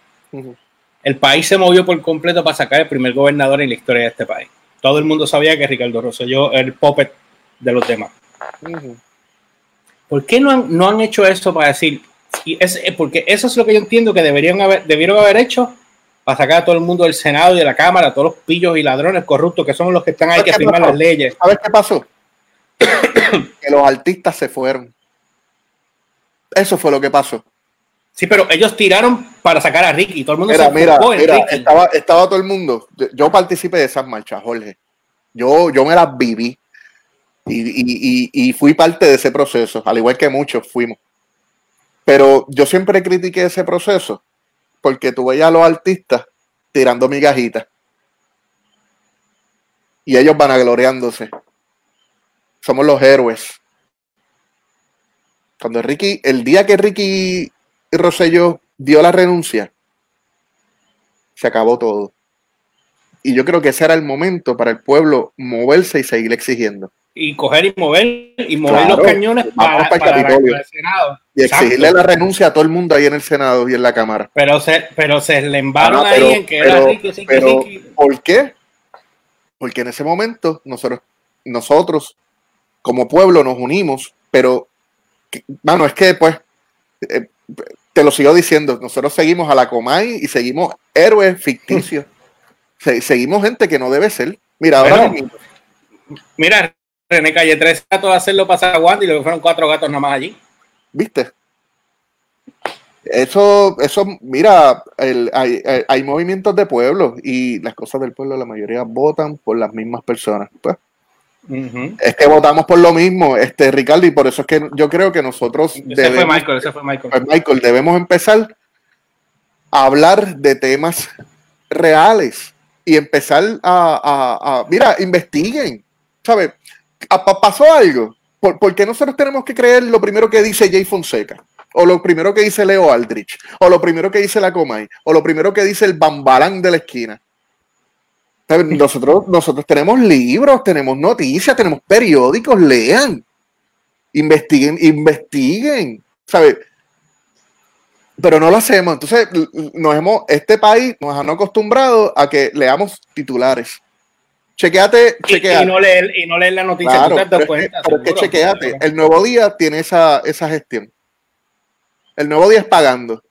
El país se movió por completo para sacar el primer gobernador en la historia de este país. Todo el mundo sabía que Ricardo Rosselló era el puppet de los demás. ¿Por qué no han, no han hecho eso para decir, y es, eh, porque eso es lo que yo entiendo que deberían haber, debieron haber hecho para sacar a todo el mundo del Senado y de la Cámara, a todos los pillos y ladrones corruptos que son los que están ahí que firman las leyes. ¿Sabes qué pasó? *coughs* que los artistas se fueron. Eso fue lo que pasó. Sí, pero ellos tiraron para sacar a Ricky. Todo el mundo se mira, mira estaba, estaba todo el mundo. Yo participé de esas marchas, Jorge. Yo, yo me las viví. Y, fui parte de ese proceso, al igual que muchos fuimos. Pero yo siempre critiqué ese proceso porque tú veías a los artistas tirando migajitas y ellos van agloriándose. Somos los héroes. Cuando Ricky, el día que Ricky Rosselló dio la renuncia, se acabó todo. Y yo creo que ese era el momento para el pueblo moverse y seguir exigiendo y coger y mover y mover los cañones para, el Senado. Y exigirle la renuncia a todo el mundo ahí en el Senado y en la Cámara. Pero se, pero se le embargan ahí en que era Ricky, pero, ¿Por qué? Porque en ese momento nosotros, nosotros como pueblo nos unimos, pero, bueno, es que pues, eh, te lo sigo diciendo, nosotros seguimos a la Comay y seguimos héroes ficticios. *laughs* seguimos gente que no debe ser. Mira, ahora Mira, René Calle, tres gatos a hacerlo pasar aguante y luego fueron cuatro gatos nomás allí. ¿Viste? Eso, eso, mira, hay, movimientos de pueblo y las cosas del pueblo, la mayoría votan por las mismas personas. Pues. Es que votamos por lo mismo, este Ricardo, y por eso es que yo creo que nosotros ese fue Michael, ese fue Michael. Pues, Michael, debemos empezar a hablar de temas reales y empezar a, a mira, investiguen, ¿sabes? Pasó algo. ¿Por, qué nosotros tenemos que creer lo primero que dice Jay Fonseca? O lo primero que dice Leo Aldrich, o lo primero que dice la Comay, o lo primero que dice el bambalán de la esquina. Nosotros, nosotros tenemos libros, tenemos noticias, tenemos periódicos, lean, investiguen, investiguen, ¿sabes? Pero no lo hacemos. Entonces, nos hemos, este país nos han acostumbrado a que leamos titulares. Chequeate, chequeate. Y, no leer, y no leer la noticia. chequeate. El nuevo día tiene esa, esa gestión. El nuevo día es pagando.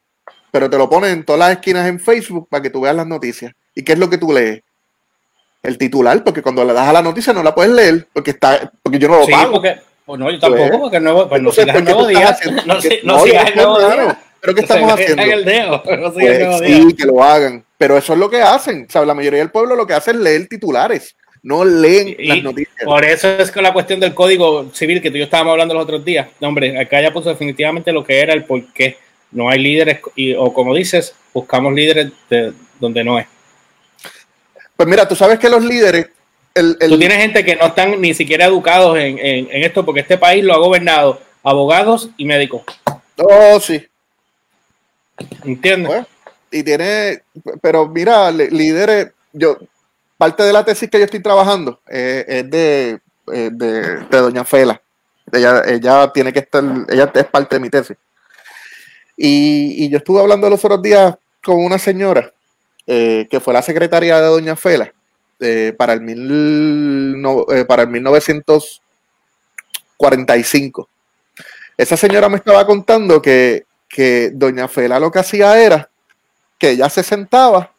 Pero te lo ponen en todas las esquinas en Facebook para que tú veas las noticias. ¿Y qué es lo que tú lees? El titular, porque cuando le das a la noticia no la puedes leer, porque está, porque yo no lo sí, Porque, pues no, yo tampoco, porque el nuevo, pues no sigas el nuevo día. no, sigas el nuevo día. ¿Pero qué *laughs* estamos haciendo? El dedo, *laughs* pues, sí, que lo hagan. Pero eso es lo que hacen. O sea, la mayoría del pueblo lo que hace es leer titulares. No leen las noticias. Por eso es con la cuestión del código civil que tú y yo estábamos hablando los otros días. No, hombre, acá ya puso definitivamente lo que era el por qué. No hay líderes, y, o como dices, buscamos líderes de donde no es. Pues mira, tú sabes que los líderes. El, Tú tienes gente que no están ni siquiera educados en, esto, porque este país lo ha gobernado abogados y médicos. Oh, sí. ¿Entiendes? Pues, y tiene, pero mira, líderes, yo, parte de la tesis que yo estoy trabajando eh, es de, eh, de, de, Doña Fela. Ella, ella tiene que estar, ella es parte de mi tesis. Y, y yo estuve hablando los otros días con una señora eh, que fue la secretaria de Doña Fela para, el mil, eh, para el 1945. Esa señora me estaba contando que, que Doña Fela lo que hacía era que ella se sentaba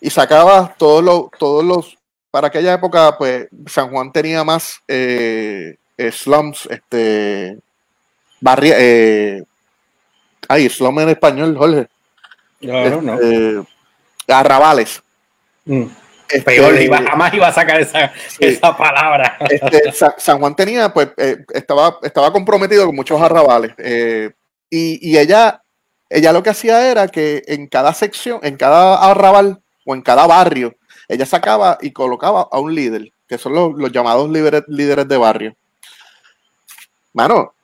y sacaba todos los, todos los, para aquella época, pues San Juan tenía más slums, este, barria, ay, slum en español, Jorge. Claro, no. Este, arrabales. Mm. Este, jamás iba a sacar esa, palabra. Este, San Juan tenía, pues, eh, estaba, estaba comprometido con muchos arrabales. Eh, y, ella, ella lo que hacía era que en cada sección, en cada arrabal o en cada barrio, ella sacaba y colocaba a un líder, que son los, llamados líderes, líderes de barrio. Mano,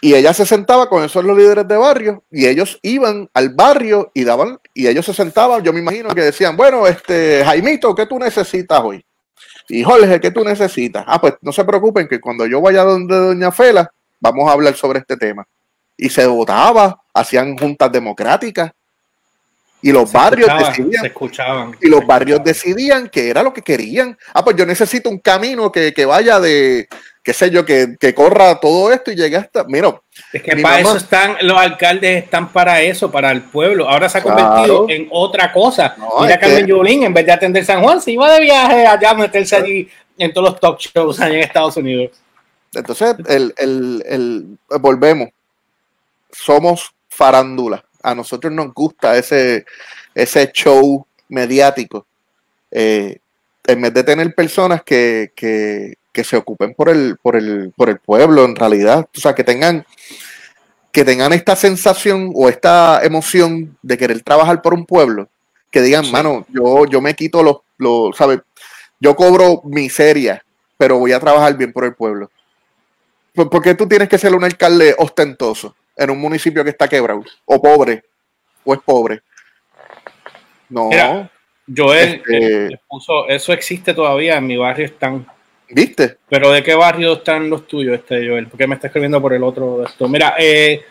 y ella se sentaba con esos los líderes de barrio y ellos iban al barrio y daban, y ellos se sentaban, yo me imagino que decían, bueno, este, Jaimito, ¿qué tú necesitas hoy? Y Jorge, ¿qué tú necesitas? Ah, pues no se preocupen que cuando yo vaya donde Doña Fela, vamos a hablar sobre este tema. Y se votaba, hacían juntas democráticas. Y los barrios decidían. escuchaban. Y los barrios decidían que era lo que querían. Ah, pues yo necesito un camino que, que vaya de, qué sé yo, que, corra todo esto y llegue hasta. Mira. Es que para eso están, los alcaldes están para eso, para el pueblo. Ahora se ha convertido en otra cosa. Mira Carmen Yulín, en vez de atender San Juan, se iba de viaje allá a meterse allí en todos los talk shows allá en Estados Unidos. Entonces, el, el, el, volvemos. Somos farándula. A nosotros nos gusta ese, ese show mediático. Eh, en vez de tener personas que, que, que se ocupen por el, por el, por el pueblo en realidad. O sea, que tengan, que tengan esta sensación o esta emoción de querer trabajar por un pueblo. Que digan, mano, yo, yo me quito los, los, ¿sabes? Yo cobro miseria, pero voy a trabajar bien por el pueblo. ¿Por, qué tú tienes que ser un alcalde ostentoso en un municipio que está quebrado? O pobre, o es pobre. No. Joel este eh, puso, eso existe todavía, en mi barrio están ¿Viste? Pero ¿de qué barrio están los tuyos, este Joel? Porque me está escribiendo por el otro de esto. Mira, eh,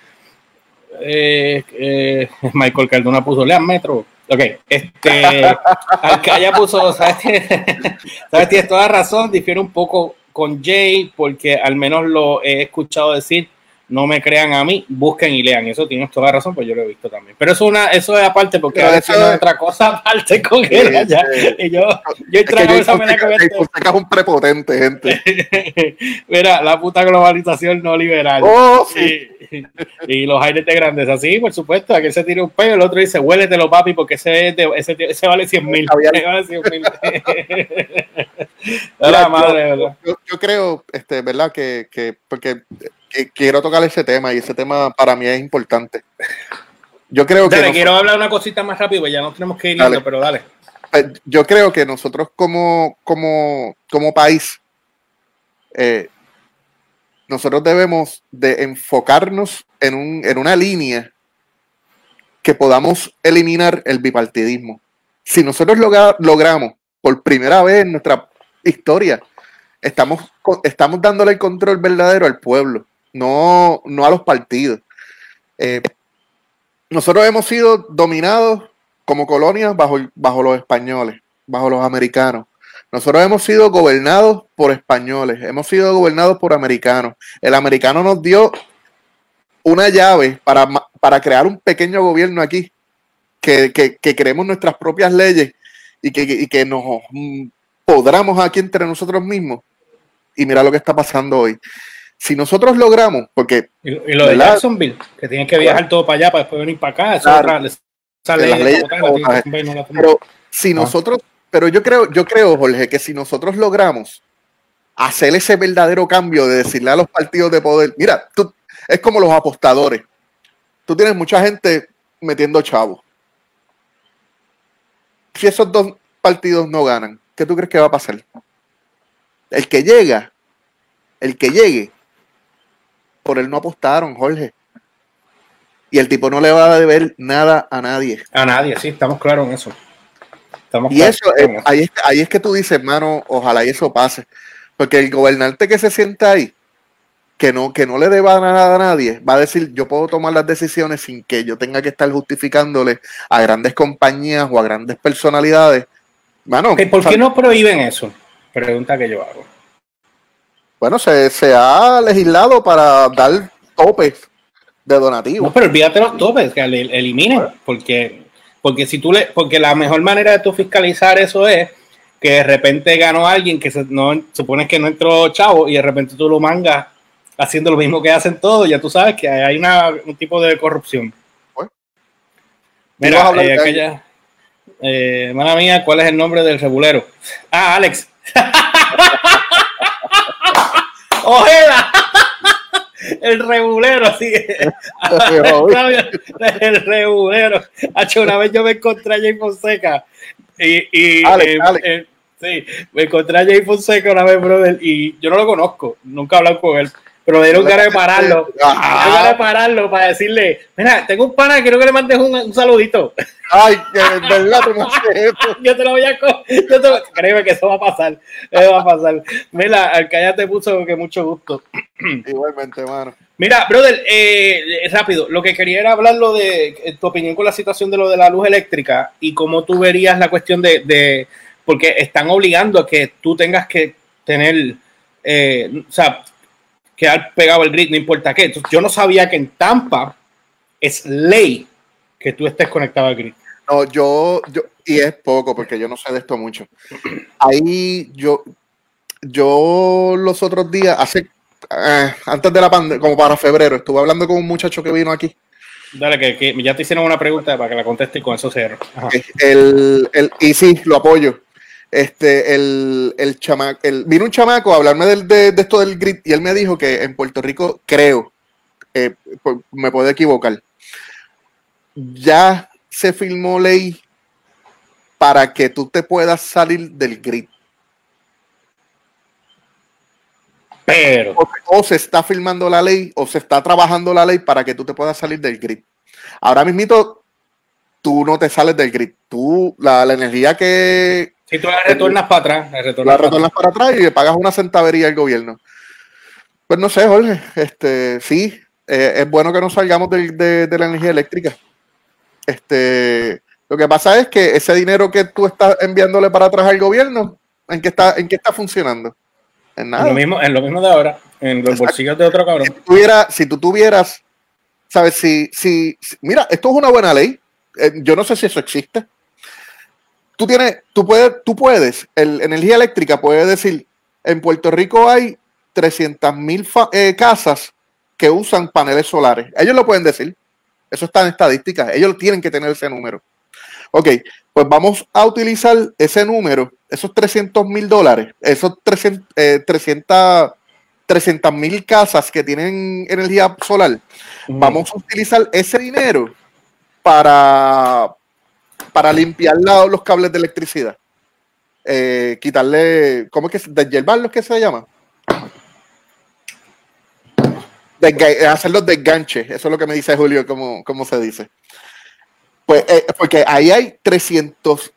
eh, eh, *laughs* Michael Cardona puso, lean Metro. Ok, este, *laughs* haya puso, ¿sabes? *laughs* ¿sabes? Tienes toda razón, difiere un poco con Jay, porque al menos lo he escuchado decir no me crean a mí, busquen y lean. Eso tienes toda la razón, pues yo lo he visto también. Pero eso, una, eso es aparte, porque a veces es otra cosa *laughs* aparte con él allá. Y yo, yo he traído esa mena que es un prepotente, gente. *laughs* Mira, la puta globalización no liberal. Oh, sí. *laughs* Y, los aires de grandes, así, por supuesto, aquel se tira un pelo, el otro dice, los papi, porque ese, ese, ese vale 100 mil. vale 100 mil. madre, yo, yo, creo, este, ¿verdad? Que, que porque quiero tocar ese tema y ese tema para mí es importante. *laughs* Yo creo que. quiero hablar una cosita más rápido, ya no tenemos que ir pero dale. Pues, yo creo que nosotros como, como, como país, eh, nosotros debemos de enfocarnos en, un, en una línea que podamos eliminar el bipartidismo. Si nosotros logramos por primera vez en nuestra historia, estamos, estamos dándole el control verdadero al pueblo no, no a los partidos. Eh, nosotros hemos sido dominados como colonias bajo, bajo los españoles, bajo los americanos. Nosotros hemos sido gobernados por españoles, hemos sido gobernados por americanos. El americano nos dio una llave para, para crear un pequeño gobierno aquí, que, que, creemos nuestras propias leyes y que, y que nos podamos aquí entre nosotros mismos. Y mira lo que está pasando hoy si nosotros logramos, porque... Y, lo de Jacksonville, que tienen que viajar todo para allá para después venir para acá, eso claro, pero si ah. nosotros, pero yo creo, yo creo, Jorge, que si nosotros logramos hacer ese verdadero cambio de decirle a los partidos de poder, mira, tú, es como los apostadores. Tú tienes mucha gente metiendo chavos. Si esos dos partidos no ganan, ¿qué tú crees que va a pasar? El que llega, el que llegue, por él no apostaron, Jorge. Y el tipo no le va a deber nada a nadie. A nadie, sí, estamos claros en eso. y eso, ahí, es, ahí es que tú dices, hermano, ojalá y eso pase. Porque el gobernante que se sienta ahí, que no, que no le deba nada a nadie, va a decir, yo puedo tomar las decisiones sin que yo tenga que estar justificándole a grandes compañías o a grandes personalidades. Mano, ¿Por qué no prohíben eso? Pregunta que yo hago. Bueno, se, se ha legislado para dar topes de donativos. No, pero olvídate los topes, que eliminen, porque, porque si tú le, porque la mejor manera de tú fiscalizar eso es que de repente ganó alguien que se, no, supone que no entró chavo y de repente tú lo mangas haciendo lo mismo que hacen todos, ya tú sabes que hay una, un tipo de corrupción. Mira, eh, aquella, eh, hermana mía, ¿cuál es el nombre del regulero? Ah, Alex. *laughs* Ojeda. El regulero, así. *laughs* el regulero. Una vez yo me encontré a Jay Fonseca y, y eh, eh, sí, me encontré a Jay Fonseca una vez, brother, y yo no lo conozco, nunca he hablado con él. Pero me dieron ganas de pararlo. Dieron ganas de pararlo para decirle, mira, tengo un pana, quiero que le mandes un, un saludito. Ay, que verdad *laughs* Yo te lo voy a yo te Créeme que eso va a pasar. Eso va a pasar. Mira, Alcaya te puso que mucho gusto. *clears throat* Igualmente, hermano. Mira, brother, eh, rápido, lo que quería era hablar lo de eh, tu opinión con la situación de lo de la luz eléctrica y cómo tú verías la cuestión de, de porque están obligando a que tú tengas que tener, eh, o sea, quedar pegado al grid, no importa qué. Entonces, yo no sabía que en Tampa es ley que tú estés conectado al grid. No, yo, yo, y es poco porque yo no sé de esto mucho. Ahí yo, yo los otros días, hace, eh, antes de la pandemia, como para febrero, estuve hablando con un muchacho que vino aquí. Dale, que, ya te hicieron una pregunta para que la conteste con eso cierro. El, el, y sí, lo apoyo este, el, el chamaco, el, vino un chamaco a hablarme de, de, esto del grid y él me dijo que en Puerto Rico, creo, eh, me puedo equivocar, ya se filmó ley para que tú te puedas salir del grid. Pero. O, se está filmando la ley o se está trabajando la ley para que tú te puedas salir del grid. Ahora mismito, tú no te sales del grid. Tú, la, la energía que, y tú la retornas para atrás. La retornas, para, atrás y le pagas una centavería al gobierno. Pues no sé, Jorge. Este, sí, eh, es bueno que no salgamos de, la energía eléctrica. Este, lo que pasa es que ese dinero que tú estás enviándole para atrás al gobierno, ¿en qué está, en qué está funcionando? En nada. En lo mismo, en lo mismo de ahora, en los bolsillos de otro cabrón. Si, tú tuvieras, ¿sabes? Si, si, mira, esto es una buena ley. Eh, yo no sé si eso existe tú tienes, tú puedes, tú puedes, el, energía eléctrica puede decir, en Puerto Rico hay 300 mil eh, casas que usan paneles solares. Ellos lo pueden decir. Eso está en estadísticas. Ellos tienen que tener ese número. Ok, pues vamos a utilizar ese número, esos 300 mil dólares, esos 300 eh, mil casas que tienen energía solar. Vamos a utilizar ese dinero para, para limpiar los cables de electricidad. Eh, quitarle, ¿cómo es que se los que se llama? hacer los desganches, eso es lo que me dice Julio, ¿cómo, cómo se dice? Pues eh, porque ahí hay 300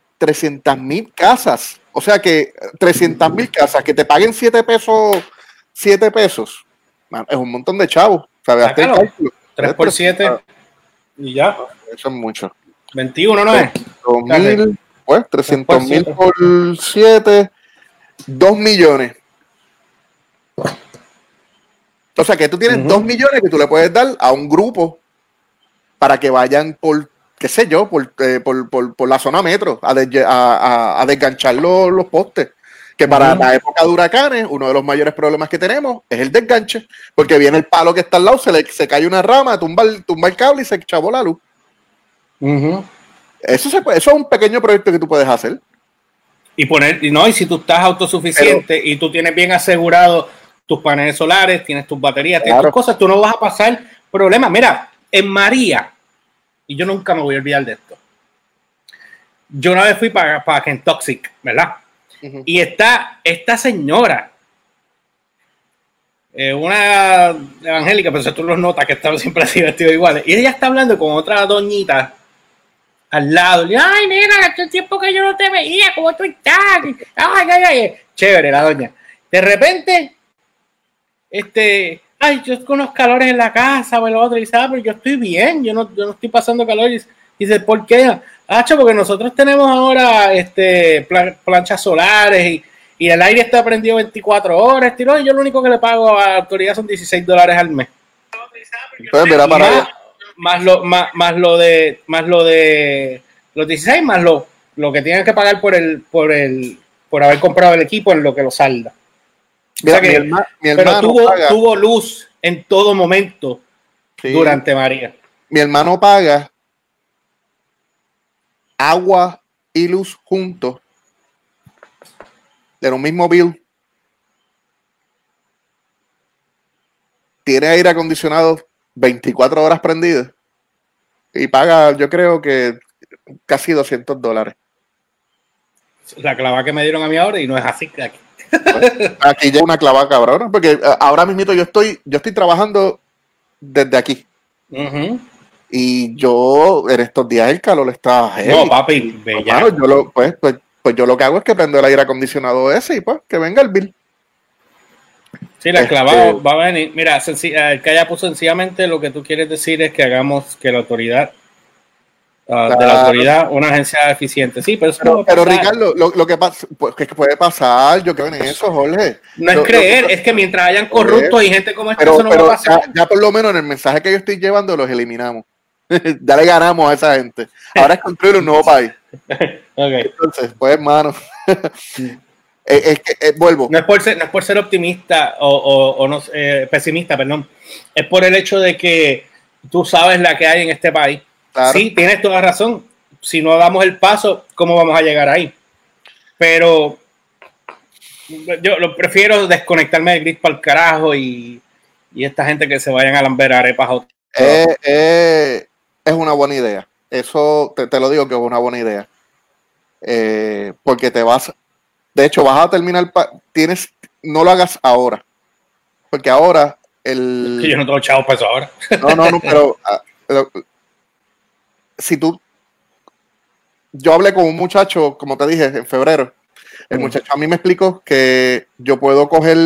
mil casas, o sea que 300 mil casas que te paguen 7 pesos, 7 pesos, es un montón de chavos, ¿sabes? 3 por 7 y ya. Eso es mucho. 21, ¿no es? pues 300 mil por 7, 2 millones. O sea que tú tienes 2 millones que tú le puedes dar a un grupo para que vayan por, qué sé yo, por, eh, por, por, la zona metro a, a, a desganchar los, los, postes. Que para la época de huracanes, uno de los mayores problemas que tenemos es el desganche, porque viene el palo que está al lado, se le se cae una rama, tumba el, tumba el cable y se chavó la luz. Eso, se puede, eso es un pequeño proyecto que tú puedes hacer. Y poner, y no, y si tú estás autosuficiente y tú tienes bien asegurado tus paneles solares, tienes tus baterías, tienes tus cosas, tú no vas a pasar problemas. Mira, en María, y yo nunca me voy a olvidar de esto. Yo una vez fui para, para Kentucky, ¿verdad? Y está esta señora, eh, una evangélica, pero tú los notas que estaba siempre así vestido igual. Y ella está hablando con otra doñita al lado. Y, ay, nena, hace tiempo que yo no te veía, ¿cómo tú estás? Ay, ay, ay. Chévere, la doña. De repente, este, ay, yo con los calores en la casa, o el otro, y dice, ah, pero yo estoy bien, yo no, yo no estoy pasando calor. Y dice, ¿por qué? Hacho, porque nosotros tenemos ahora este, planchas solares y, y, el aire está prendido 24 horas. y yo lo único que le pago a la autoridad son 16 dólares al mes. Más, lo, más, más, lo de más lo de los 16 más lo, lo que tienen que pagar por el por el por haber comprado el equipo en lo que lo salda. pero tuvo, tuvo luz en todo momento durante María. Mi hermano paga agua y luz juntos de un mismo bill. Tiene aire acondicionado 24 horas prendido y paga, yo creo que casi 200 dólares. La clava que me dieron a mí ahora y no es así. Aquí, aquí ya una clava cabrona, porque eh, ahora mismo yo estoy, yo estoy trabajando desde aquí. Y yo, en estos días el calor está No, papi, yo lo, pues, pues, pues, yo lo que hago es que prendo el aire acondicionado ese y pues que venga el bill. Sí, la clavada este, va a venir. Mira, el que haya puesto sencillamente lo que tú quieres decir es que hagamos que la autoridad ah, de la autoridad una agencia eficiente. Sí, pero eso pero, Ricardo, lo, que pasa, pues, que puede pasar, yo creo en eso, Jorge. No es creer, es que mientras hayan corruptos y gente como esta, eso no va a pasar. ya, por lo menos en el mensaje que yo estoy llevando los eliminamos. *laughs* ya le ganamos a esa gente. Ahora es construir un nuevo país. *laughs* Entonces, pues, hermano. *laughs* es que, eh, vuelvo. No es, por ser, no es por ser optimista o, no, eh, pesimista, perdón. Es por el hecho de que tú sabes la que hay en este país. Sí, tienes toda razón. Si no damos el paso, ¿cómo vamos a llegar ahí? Pero yo lo prefiero desconectarme del gris para el carajo y, y, esta gente que se vayan a lamber arepas. Eh, eh, es una buena idea. Eso te, lo digo que es una buena idea. Eh, porque te vas, de hecho, vas a terminar, tienes, no lo hagas ahora. Porque ahora el... yo no tengo chavo para eso ahora. *laughs* No, no, no, pero ah, si tú... Yo hablé con un muchacho, como te dije, en febrero. El muchacho a mí me explicó que yo puedo coger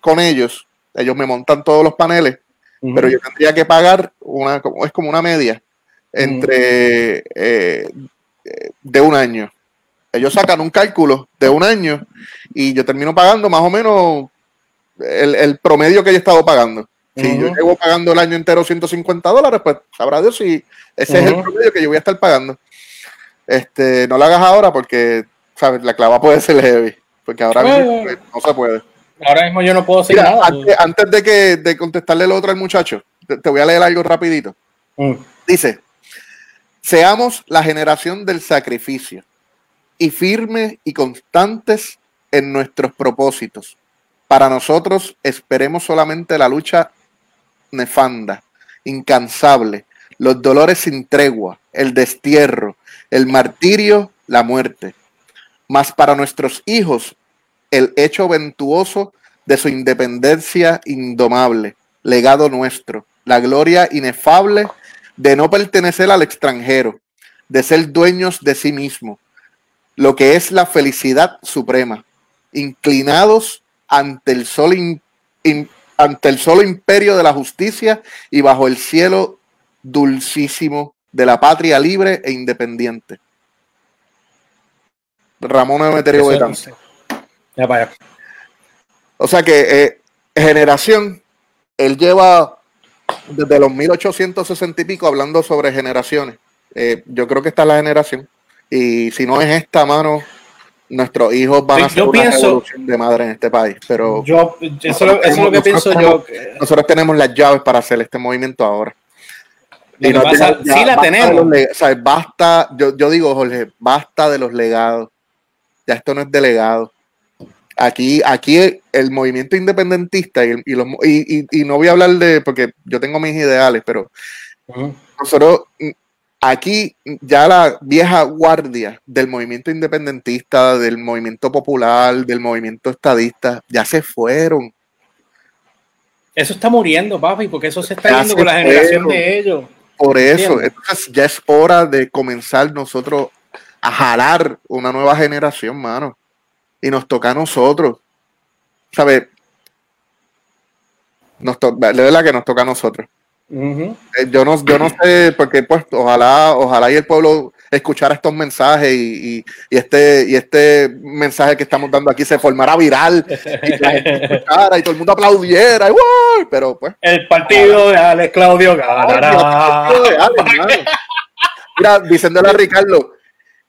con ellos, ellos me montan todos los paneles, pero yo tendría que pagar una, es como una media entre eh, de un año. Ellos sacan un cálculo de un año y yo termino pagando más o menos el, promedio que yo he estado pagando. Si yo llevo pagando el año entero 150 dólares, pues sabrá Dios si ese es el promedio que yo voy a estar pagando. Este, no lo hagas ahora porque, ¿sabes? La clava puede ser heavy. Porque ahora mismo pues, no se puede. Ahora mismo yo no puedo decir nada. Antes, de que de contestarle el otro al muchacho, te, voy a leer algo rapidito. Mm. Dice, Seamos la generación del sacrificio y firmes y constantes en nuestros propósitos. Para nosotros esperemos solamente la lucha nefanda, incansable, los dolores sin tregua, el destierro, el martirio, la muerte. Mas para nuestros hijos, el hecho ventuoso de su independencia indomable, legado nuestro, la gloria inefable de no pertenecer al extranjero, de ser dueños de sí mismo, lo que es la felicidad suprema, inclinados ante el sol ante el solo imperio de la justicia y bajo el cielo dulcísimo de la patria libre e independiente. Ramón Emeterio Betanzo. Ya vaya. O sea que eh, generación, él lleva desde los 1860 y pico hablando sobre generaciones. Eh, yo creo que esta es la generación. Y si no es esta mano, nuestros hijos van Yo- a hacer yo una pienso- revolución de madre en este país, pero Yo, eso, lo- eso es lo que nosotros pienso tenemos- yo. nosotros tenemos las llaves para hacer este movimiento ahora. No pasa- tenemos- sí la basta tenemos. los leg- o sea, basta, yo, yo digo, Jorge, basta de los legados. Ya esto no es de legado. Aquí, aquí el movimiento independentista y, el- y los, y, y- y no voy a hablar de, porque yo tengo mis ideales, pero nosotros aquí ya la vieja guardia del movimiento independentista, del movimiento popular, del movimiento estadista, ya se fueron. Eso está muriendo, papi, porque eso se está Ya yendo se con la generación de ellos. Por eso, entonces ya es hora de comenzar nosotros a jalar una nueva generación, mano. Y nos toca a nosotros. ¿Sabes? Nos to- de verdad que nos toca a nosotros. Eh, Yo no, yo no sé, porque pues ojalá, ojalá y el pueblo escuchara estos mensajes y, y- y este, y este mensaje que estamos dando aquí se formara viral y la gente escuchara y todo el mundo aplaudiera. Pero pues El partido de Alex Claudio ganará. Mira, diciéndole a Ricardo,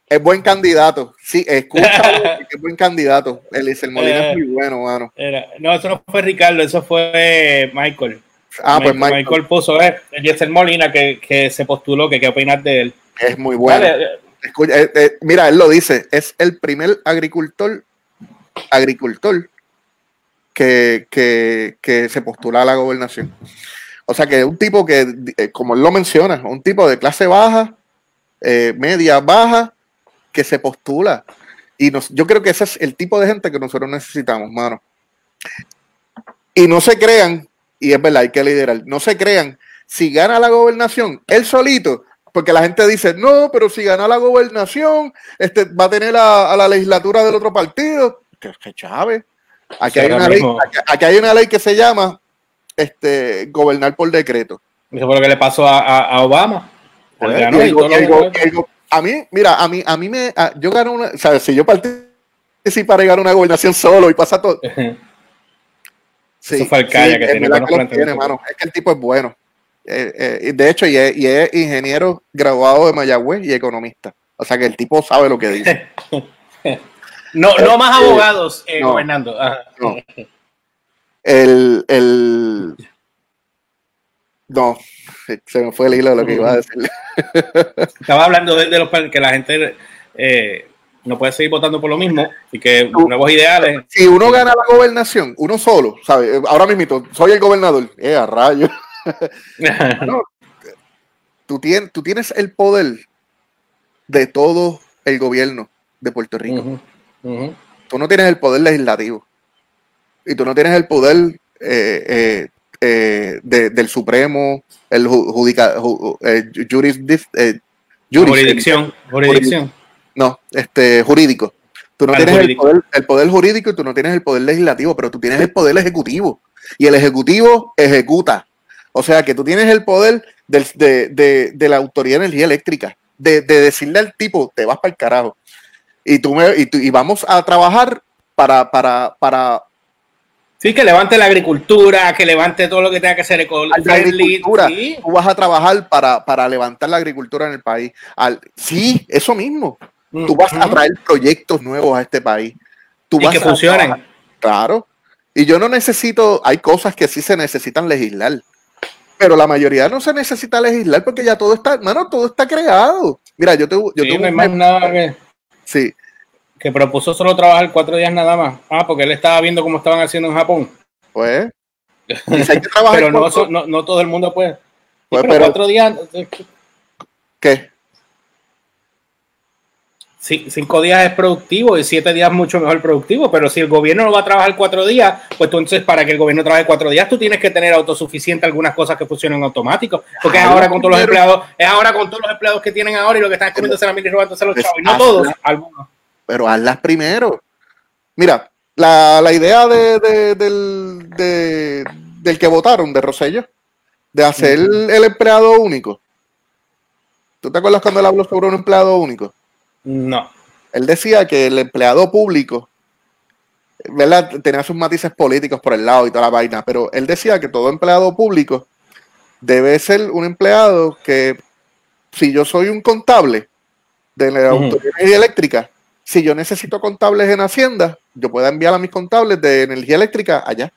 es buen candidato. Sí, porque *laughs* es buen candidato. Eliezer Molina es muy bueno, mano. Era- no, eso no fue Ricardo, eso fue Michael. Ah, pues Michael, Michael puso, eh, Yesel Molina, que, que se postuló, que qué opinas de él. es muy bueno. Vale, eh, Escucha, eh, eh, mira, él lo dice, es el primer agricultor, agricultor que, que, que se postula a la gobernación. O sea que es un tipo que, como él lo menciona, un tipo de clase baja, eh, media, baja, que se postula. Y nos, yo creo que ese es el tipo de gente que nosotros necesitamos, mano. Y no se crean, y es verdad, hay que liderar, no se crean, si gana la gobernación, él solito, porque la gente dice, no, pero si gana la gobernación, este, va a tener a, a la legislatura del otro partido. Que, que chave. Aquí, hay una ley, aquí, aquí hay una ley que se llama este, gobernar por decreto. eso fue lo que le pasó a, a- a Obama. Pues, el el el a mí, mira, a mí, a mí me, a- yo gano una, o sea, si yo participara y gano una gobernación solo y pasa todo. *laughs* Sí, Eso fue el Calla, que tiene buenos que mano. Es que el tipo es bueno. Eh, eh, de hecho, y es, y es ingeniero graduado de Mayagüez y economista. O sea que el tipo sabe lo que dice. *laughs* No, no más Eh, abogados eh, no. No. El, el, no, se me fue el hilo de lo que iba a decir. Estaba hablando de, de los que la gente eh, no puede seguir votando por lo mismo y que nuevos ideales. Si uno gana la gobernación, uno solo, ¿sabes? Ahora mismo, soy el gobernador. Eh, a rayo. *laughs* No, tú, tienes, tú tienes el poder de todo el gobierno de Puerto Rico. Tú no tienes el poder legislativo. Y tú no tienes el poder eh, eh, eh, de- del Supremo, el ju- judica, ju- eh, jurisdic- eh, juris- Jurisdicción, jurisdicción. No, este, jurídico. Tú no tienes. El, poder, el poder jurídico y tú no tienes el poder legislativo, pero tú tienes el poder ejecutivo. Y el ejecutivo ejecuta. O sea que tú tienes el poder del- de, de- de la Autoridad de Energía Eléctrica, de, de decirle al tipo, te vas para el carajo. Y, tú me, y, tú- y vamos a trabajar para, para, para Sí, que levante la agricultura, que levante todo lo que tenga que ser la eco-friendly. agricultura. Sí. Tú vas a trabajar para, para levantar la agricultura en el país. Al, sí, eso mismo. Tú vas a traer proyectos nuevos a este país. Tú y vas que a funcionen. trabajar- Claro. Y yo no necesito, hay cosas que sí se necesitan legislar. Pero la mayoría no se necesita legislar porque ya todo está, hermano, todo está creado. Mira, yo te yo Sí, no hay más nada que, sí, que propuso solo trabajar cuatro días nada más. Ah, porque él estaba viendo cómo estaban haciendo en Japón. pues. *laughs* Y si hay que trabajar Pero no, no, no todo el mundo puede. Sí, Pues, pero pero- cuatro días, ¿qué? Sí, cinco días es productivo y siete días mucho mejor productivo. Pero si el gobierno no va a trabajar cuatro días, pues entonces para que el gobierno trabaje cuatro días, tú tienes que tener autosuficiente algunas cosas que funcionen automático. Porque es ahora con todos los empleados, es ahora con todos los empleados que tienen ahora y lo que están es comiéndose la mil y robándose los Pues chavos. Y no todos, algunos. pero hazlas primero. Mira, la, la idea de, de- del, de- del que votaron, de Rosello, de hacer el empleado único. ¿Tú te acuerdas cuando él habló sobre un empleado único? No. Él decía que el empleado público, ¿verdad? Tenía sus matices políticos por el lado y toda la vaina, pero él decía que todo empleado público debe ser un empleado que, si yo soy un contable de la autoridad eléctrica, si yo necesito contables en Hacienda, yo puedo enviar a mis contables de energía eléctrica allá.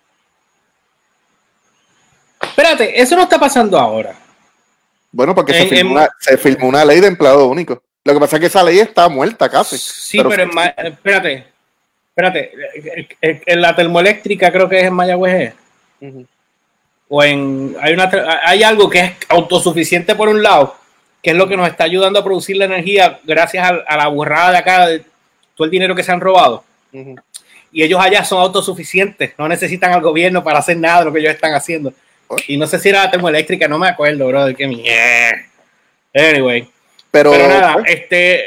Espérate, eso no está pasando ahora. Bueno, porque se, firmó una, ley de empleado único. Lo que pasa es que esa ley está muerta casi. Sí, pero, espérate, espérate, en la termoeléctrica creo que es en Mayagüez. O en hay una hay algo que es autosuficiente por un lado, que es lo que nos está ayudando a producir la energía gracias a, la burrada de acá de todo el dinero que se han robado. Y ellos allá son autosuficientes, no necesitan al gobierno para hacer nada de lo que ellos están haciendo. Y no sé si era la termoeléctrica, no me acuerdo, bro, de qué mierda. Anyway. Pero, nada, este.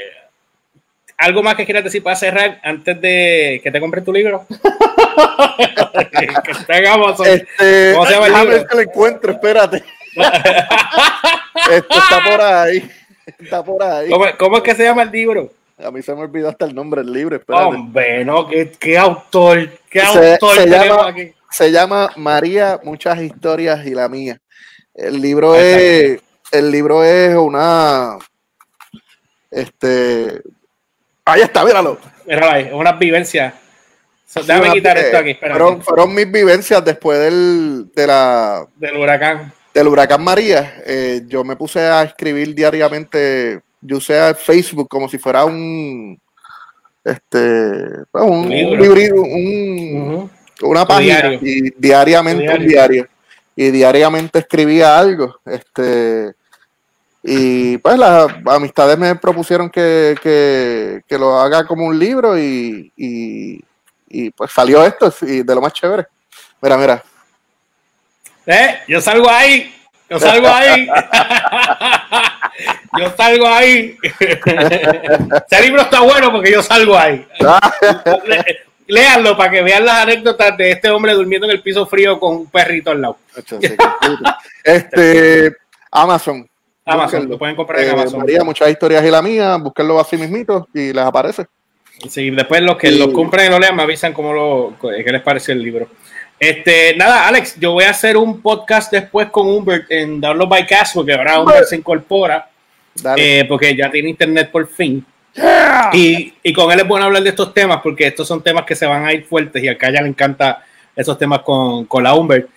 ¿Algo más que quieras decir para cerrar antes de que te compres tu libro? *laughs* que tengamos. Este, ¿Cómo se llama el libro? que lo encuentro, espérate. *laughs* Esto está por ahí. Está por ahí. ¿Cómo, es que se llama el libro? A mí se me olvidó hasta el nombre del libro. Espérate. Hombre, no, qué, qué autor, qué autor se llama, aquí se llama María, muchas historias y la mía. El libro es, el libro es una, este, ahí está, míralo. Míralo ahí, es una vivencia. déjame quitar esto aquí, fueron, fueron, mis vivencias después del, de la, del huracán. Del huracán María. Eh, yo me puse a escribir diariamente, yo usé Facebook como si fuera un, este, pues, un, libro, un, una página y diariamente un diario. Y diariamente escribía algo. Este, y pues las amistades me propusieron que, lo haga como un libro y, y, pues salió esto y de lo más chévere. Mira, mira. Eh, yo salgo ahí. Yo salgo ahí. *laughs* yo salgo ahí. *laughs* Ese libro está bueno porque yo salgo ahí. *laughs* léanlo para que vean las anécdotas de este hombre durmiendo en el piso frío con un perrito al lado. este, Amazon. Amazon, lo pueden comprar en eh, Amazon. María, muchas historias y la mía, búsquenlo así mismito y les aparece. Sí, después los que lo compren y lo lean me avisan cómo lo, qué les parece el libro. Este, nada, Alex, yo voy a hacer un podcast después con Humbert en Download by Cast, porque ahora Humbert se incorpora, eh, porque ya tiene internet por fin. Y, y, con él es bueno hablar de estos temas porque estos son temas que se van a ir fuertes y a Kaya le encanta esos temas con, con la Humbert.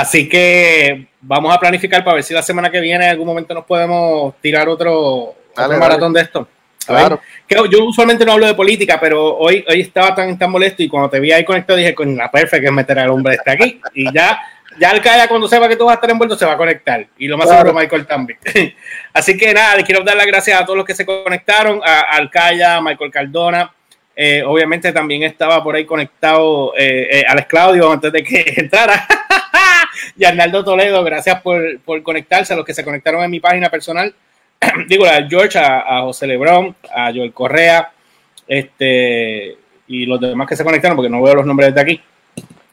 Así que vamos a planificar para ver si la semana que viene en algún momento nos podemos tirar otro, maratón de esto. Claro. Que yo usualmente no hablo de política, pero hoy, hoy estaba tan, tan molesto y cuando te vi ahí conectado dije, con la perfecta es meter al hombre este aquí. Y ya ya Alcaya cuando sepa que tú vas a estar envuelto se va a conectar y lo más seguro Michael también. *laughs* Así que nada, quiero dar las gracias a todos los que se conectaron, a Alcaya, a Michael Cardona. Eh, obviamente también estaba por ahí conectado eh, eh, Alex Claudio antes de que *laughs* entrara. *laughs* y Arnaldo Toledo, gracias por, por, conectarse, a los que se conectaron en mi página personal. *clears throat* Digo, a George, a, José Lebrón, a Joel Correa, este, y los demás que se conectaron, porque no veo los nombres de aquí.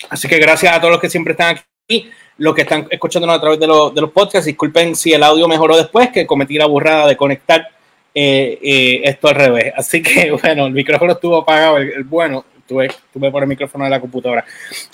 Así que gracias a todos los que siempre están aquí los que están escuchándonos a través de, de, los podcasts, disculpen si el audio mejoró después, que cometí la burrada de conectar eh, eh, esto al revés. Así que, *laughs* bueno, el micrófono estuvo apagado, el, bueno, tuve, tuve por el micrófono de la computadora.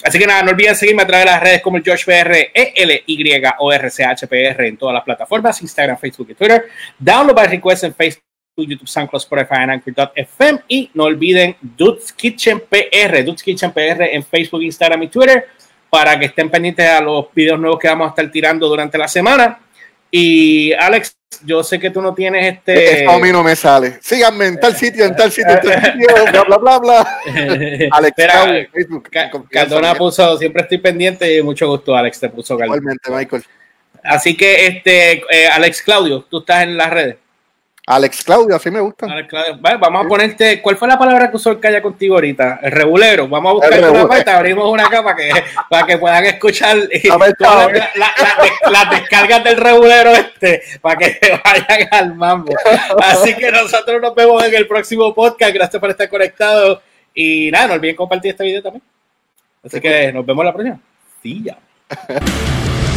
Así que nada, no olviden seguirme a través de las redes como el George PR, E L Y O R C H P R en todas las plataformas, Instagram, Facebook y Twitter. Download by request en Facebook. YouTube, SoundCloud, Spotify, Anchor.fm y no olviden Dudes Kitchen PR, Dudes Kitchen PR en Facebook, Instagram y Twitter para que estén pendientes a los videos nuevos que vamos a estar tirando durante la semana. Y Alex, yo sé que tú no tienes este. A mí no me sale. Síganme en tal sitio, en tal sitio, en tal sitio, *laughs* bla, bla, bla, bla. *laughs* Alex, Facebook, Cardona puso, siempre estoy pendiente y mucho gusto, Alex, te puso Igualmente, Michael. Así que, este, eh, Alex Claudio, tú estás en las redes. Alex Claudio, así me gusta. vamos a ponerte, ¿cuál fue la palabra que usó el Calla contigo ahorita? El regulero. Vamos a buscar una parte, abrimos una acá para que, para que puedan escuchar las descargas del regulero este, para que *laughs* vayan al mambo. Así que nosotros nos vemos en el próximo podcast. Gracias por estar conectados. Y nada, no olviden compartir este video también. Así que nos vemos la próxima. Sí, ya. *laughs*